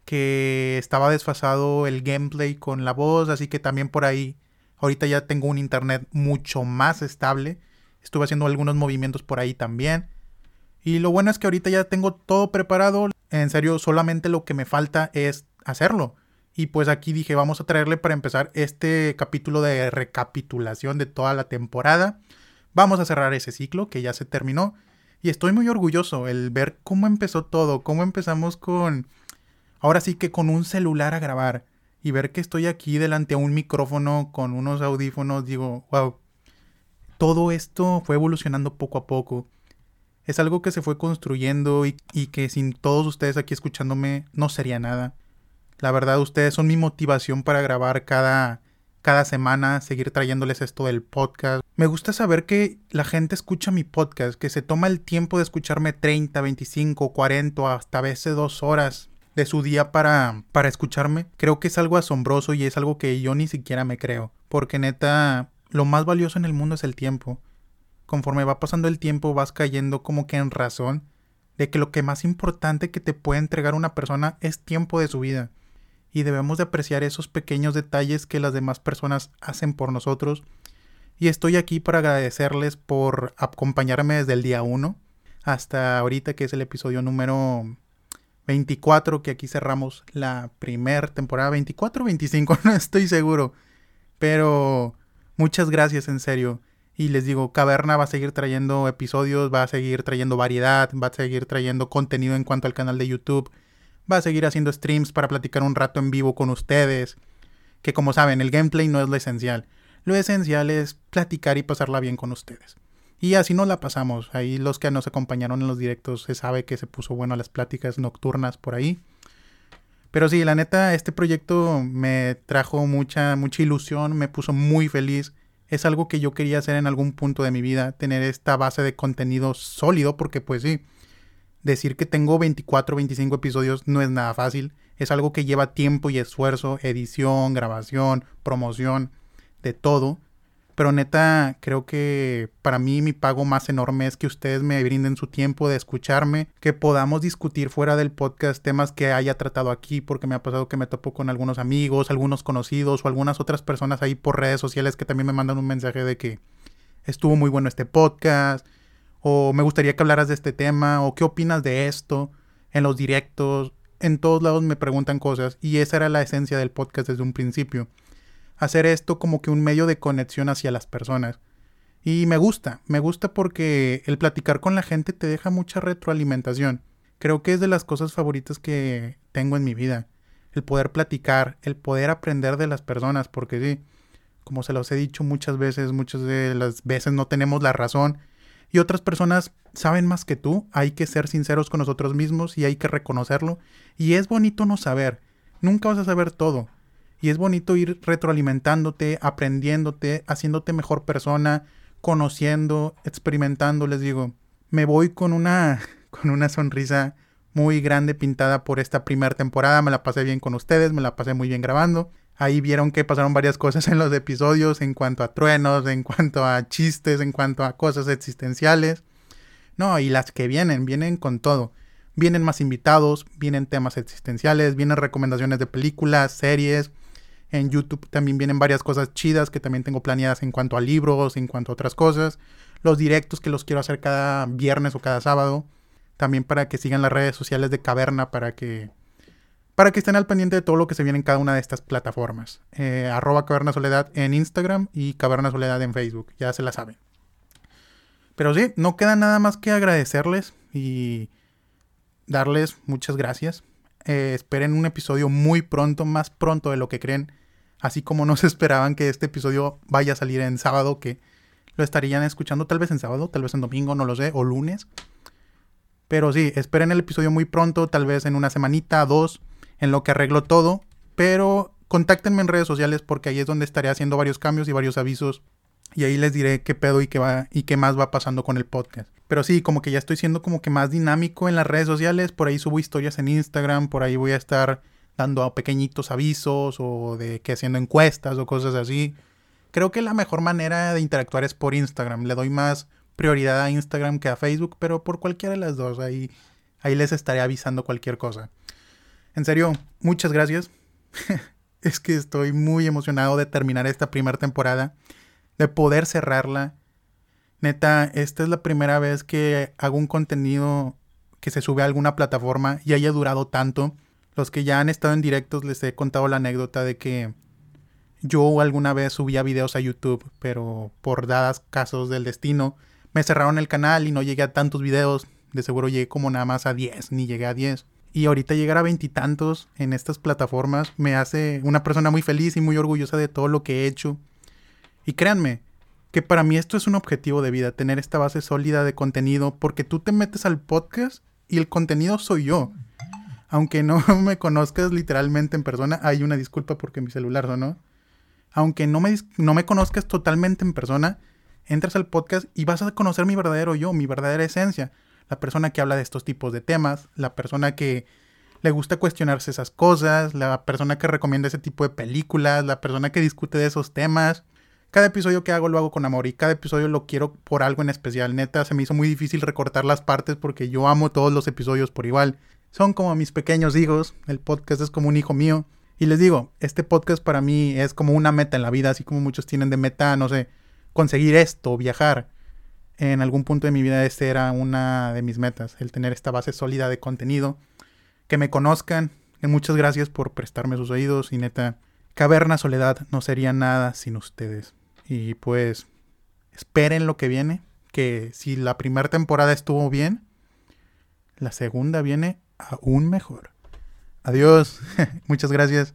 Que estaba desfasado el gameplay con la voz, así que también por ahí. Ahorita ya tengo un internet mucho más estable. Estuve haciendo algunos movimientos por ahí también. Y lo bueno es que ahorita ya tengo todo preparado. En serio, solamente lo que me falta es hacerlo. Y pues aquí dije, vamos a traerle para empezar este capítulo de recapitulación de toda la temporada. Vamos a cerrar ese ciclo que ya se terminó. Y estoy muy orgulloso el ver cómo empezó todo, cómo empezamos con... Ahora sí que con un celular a grabar. Y ver que estoy aquí delante a un micrófono con unos audífonos, digo, wow. Todo esto fue evolucionando poco a poco. Es algo que se fue construyendo y, y que sin todos ustedes aquí escuchándome no sería nada. La verdad, ustedes son mi motivación para grabar cada, cada semana, seguir trayéndoles esto del podcast. Me gusta saber que la gente escucha mi podcast, que se toma el tiempo de escucharme 30, 25, 40, hasta a veces dos horas de su día para, para escucharme. Creo que es algo asombroso y es algo que yo ni siquiera me creo. Porque neta, lo más valioso en el mundo es el tiempo. Conforme va pasando el tiempo vas cayendo como que en razón de que lo que más importante que te puede entregar una persona es tiempo de su vida y debemos de apreciar esos pequeños detalles que las demás personas hacen por nosotros. Y estoy aquí para agradecerles por acompañarme desde el día 1 hasta ahorita que es el episodio número 24, que aquí cerramos la primera temporada, 24 o 25, no estoy seguro. Pero muchas gracias en serio. Y les digo, Caverna va a seguir trayendo episodios, va a seguir trayendo variedad, va a seguir trayendo contenido en cuanto al canal de YouTube va a seguir haciendo streams para platicar un rato en vivo con ustedes. Que como saben, el gameplay no es lo esencial. Lo esencial es platicar y pasarla bien con ustedes. Y así nos la pasamos. Ahí los que nos acompañaron en los directos se sabe que se puso bueno las pláticas nocturnas por ahí. Pero sí, la neta, este proyecto me trajo mucha, mucha ilusión, me puso muy feliz. Es algo que yo quería hacer en algún punto de mi vida, tener esta base de contenido sólido, porque pues sí, decir que tengo 24 o 25 episodios no es nada fácil. Es algo que lleva tiempo y esfuerzo, edición, grabación, promoción, de todo. Pero neta, creo que para mí mi pago más enorme es que ustedes me brinden su tiempo de escucharme, que podamos discutir fuera del podcast temas que haya tratado aquí, porque me ha pasado que me topo con algunos amigos, algunos conocidos o algunas otras personas ahí por redes sociales que también me mandan un mensaje de que estuvo muy bueno este podcast, o me gustaría que hablaras de este tema, o qué opinas de esto, en los directos, en todos lados me preguntan cosas, y esa era la esencia del podcast desde un principio. Hacer esto como que un medio de conexión hacia las personas. Y me gusta, me gusta porque el platicar con la gente te deja mucha retroalimentación. Creo que es de las cosas favoritas que tengo en mi vida. El poder platicar, el poder aprender de las personas, porque sí, como se los he dicho muchas veces, muchas de las veces no tenemos la razón y otras personas saben más que tú. Hay que ser sinceros con nosotros mismos y hay que reconocerlo. Y es bonito no saber. Nunca vas a saber todo. Y es bonito ir retroalimentándote, aprendiéndote, haciéndote mejor persona, conociendo, experimentando, les digo. Me voy con una con una sonrisa muy grande pintada por esta primera temporada. Me la pasé bien con ustedes, me la pasé muy bien grabando. Ahí vieron que pasaron varias cosas en los episodios en cuanto a truenos, en cuanto a chistes, en cuanto a cosas existenciales. No, y las que vienen, vienen con todo. Vienen más invitados, vienen temas existenciales, vienen recomendaciones de películas, series. En YouTube también vienen varias cosas chidas que también tengo planeadas en cuanto a libros, en cuanto a otras cosas. Los directos que los quiero hacer cada viernes o cada sábado. También para que sigan las redes sociales de Caverna para que para que estén al pendiente de todo lo que se viene en cada una de estas plataformas. Eh, arroba Caverna Soledad en Instagram y Caverna Soledad en Facebook, ya se la saben. Pero sí, no queda nada más que agradecerles y darles muchas gracias. Eh, esperen un episodio muy pronto, más pronto de lo que creen. Así como no se esperaban que este episodio vaya a salir en sábado, que lo estarían escuchando tal vez en sábado, tal vez en domingo, no lo sé, o lunes. Pero sí, esperen el episodio muy pronto, tal vez en una semanita, dos en lo que arreglo todo, pero contáctenme en redes sociales porque ahí es donde estaré haciendo varios cambios y varios avisos y ahí les diré qué pedo y qué va y qué más va pasando con el podcast. Pero sí, como que ya estoy siendo como que más dinámico en las redes sociales, por ahí subo historias en Instagram, por ahí voy a estar dando pequeñitos avisos o de que haciendo encuestas o cosas así. Creo que la mejor manera de interactuar es por Instagram. Le doy más prioridad a Instagram que a Facebook, pero por cualquiera de las dos. Ahí, ahí les estaré avisando cualquier cosa. En serio, muchas gracias. es que estoy muy emocionado de terminar esta primera temporada, de poder cerrarla. Neta, esta es la primera vez que hago un contenido que se sube a alguna plataforma y haya durado tanto. Los que ya han estado en directos les he contado la anécdota de que yo alguna vez subía videos a YouTube, pero por dadas casos del destino, me cerraron el canal y no llegué a tantos videos. De seguro llegué como nada más a 10, ni llegué a 10. Y ahorita llegar a veintitantos en estas plataformas me hace una persona muy feliz y muy orgullosa de todo lo que he hecho. Y créanme, que para mí esto es un objetivo de vida, tener esta base sólida de contenido, porque tú te metes al podcast y el contenido soy yo. Aunque no me conozcas literalmente en persona, hay una disculpa porque mi celular sonó. Aunque no me, no me conozcas totalmente en persona, entras al podcast y vas a conocer mi verdadero yo, mi verdadera esencia. La persona que habla de estos tipos de temas, la persona que le gusta cuestionarse esas cosas, la persona que recomienda ese tipo de películas, la persona que discute de esos temas. Cada episodio que hago lo hago con amor y cada episodio lo quiero por algo en especial. Neta, se me hizo muy difícil recortar las partes porque yo amo todos los episodios por igual. Son como mis pequeños hijos, el podcast es como un hijo mío. Y les digo, este podcast para mí es como una meta en la vida, así como muchos tienen de meta, no sé, conseguir esto, viajar. En algún punto de mi vida este era una de mis metas, el tener esta base sólida de contenido, que me conozcan. Y muchas gracias por prestarme sus oídos y neta, Caverna Soledad no sería nada sin ustedes. Y pues esperen lo que viene, que si la primera temporada estuvo bien, la segunda viene aún mejor. Adiós, muchas gracias.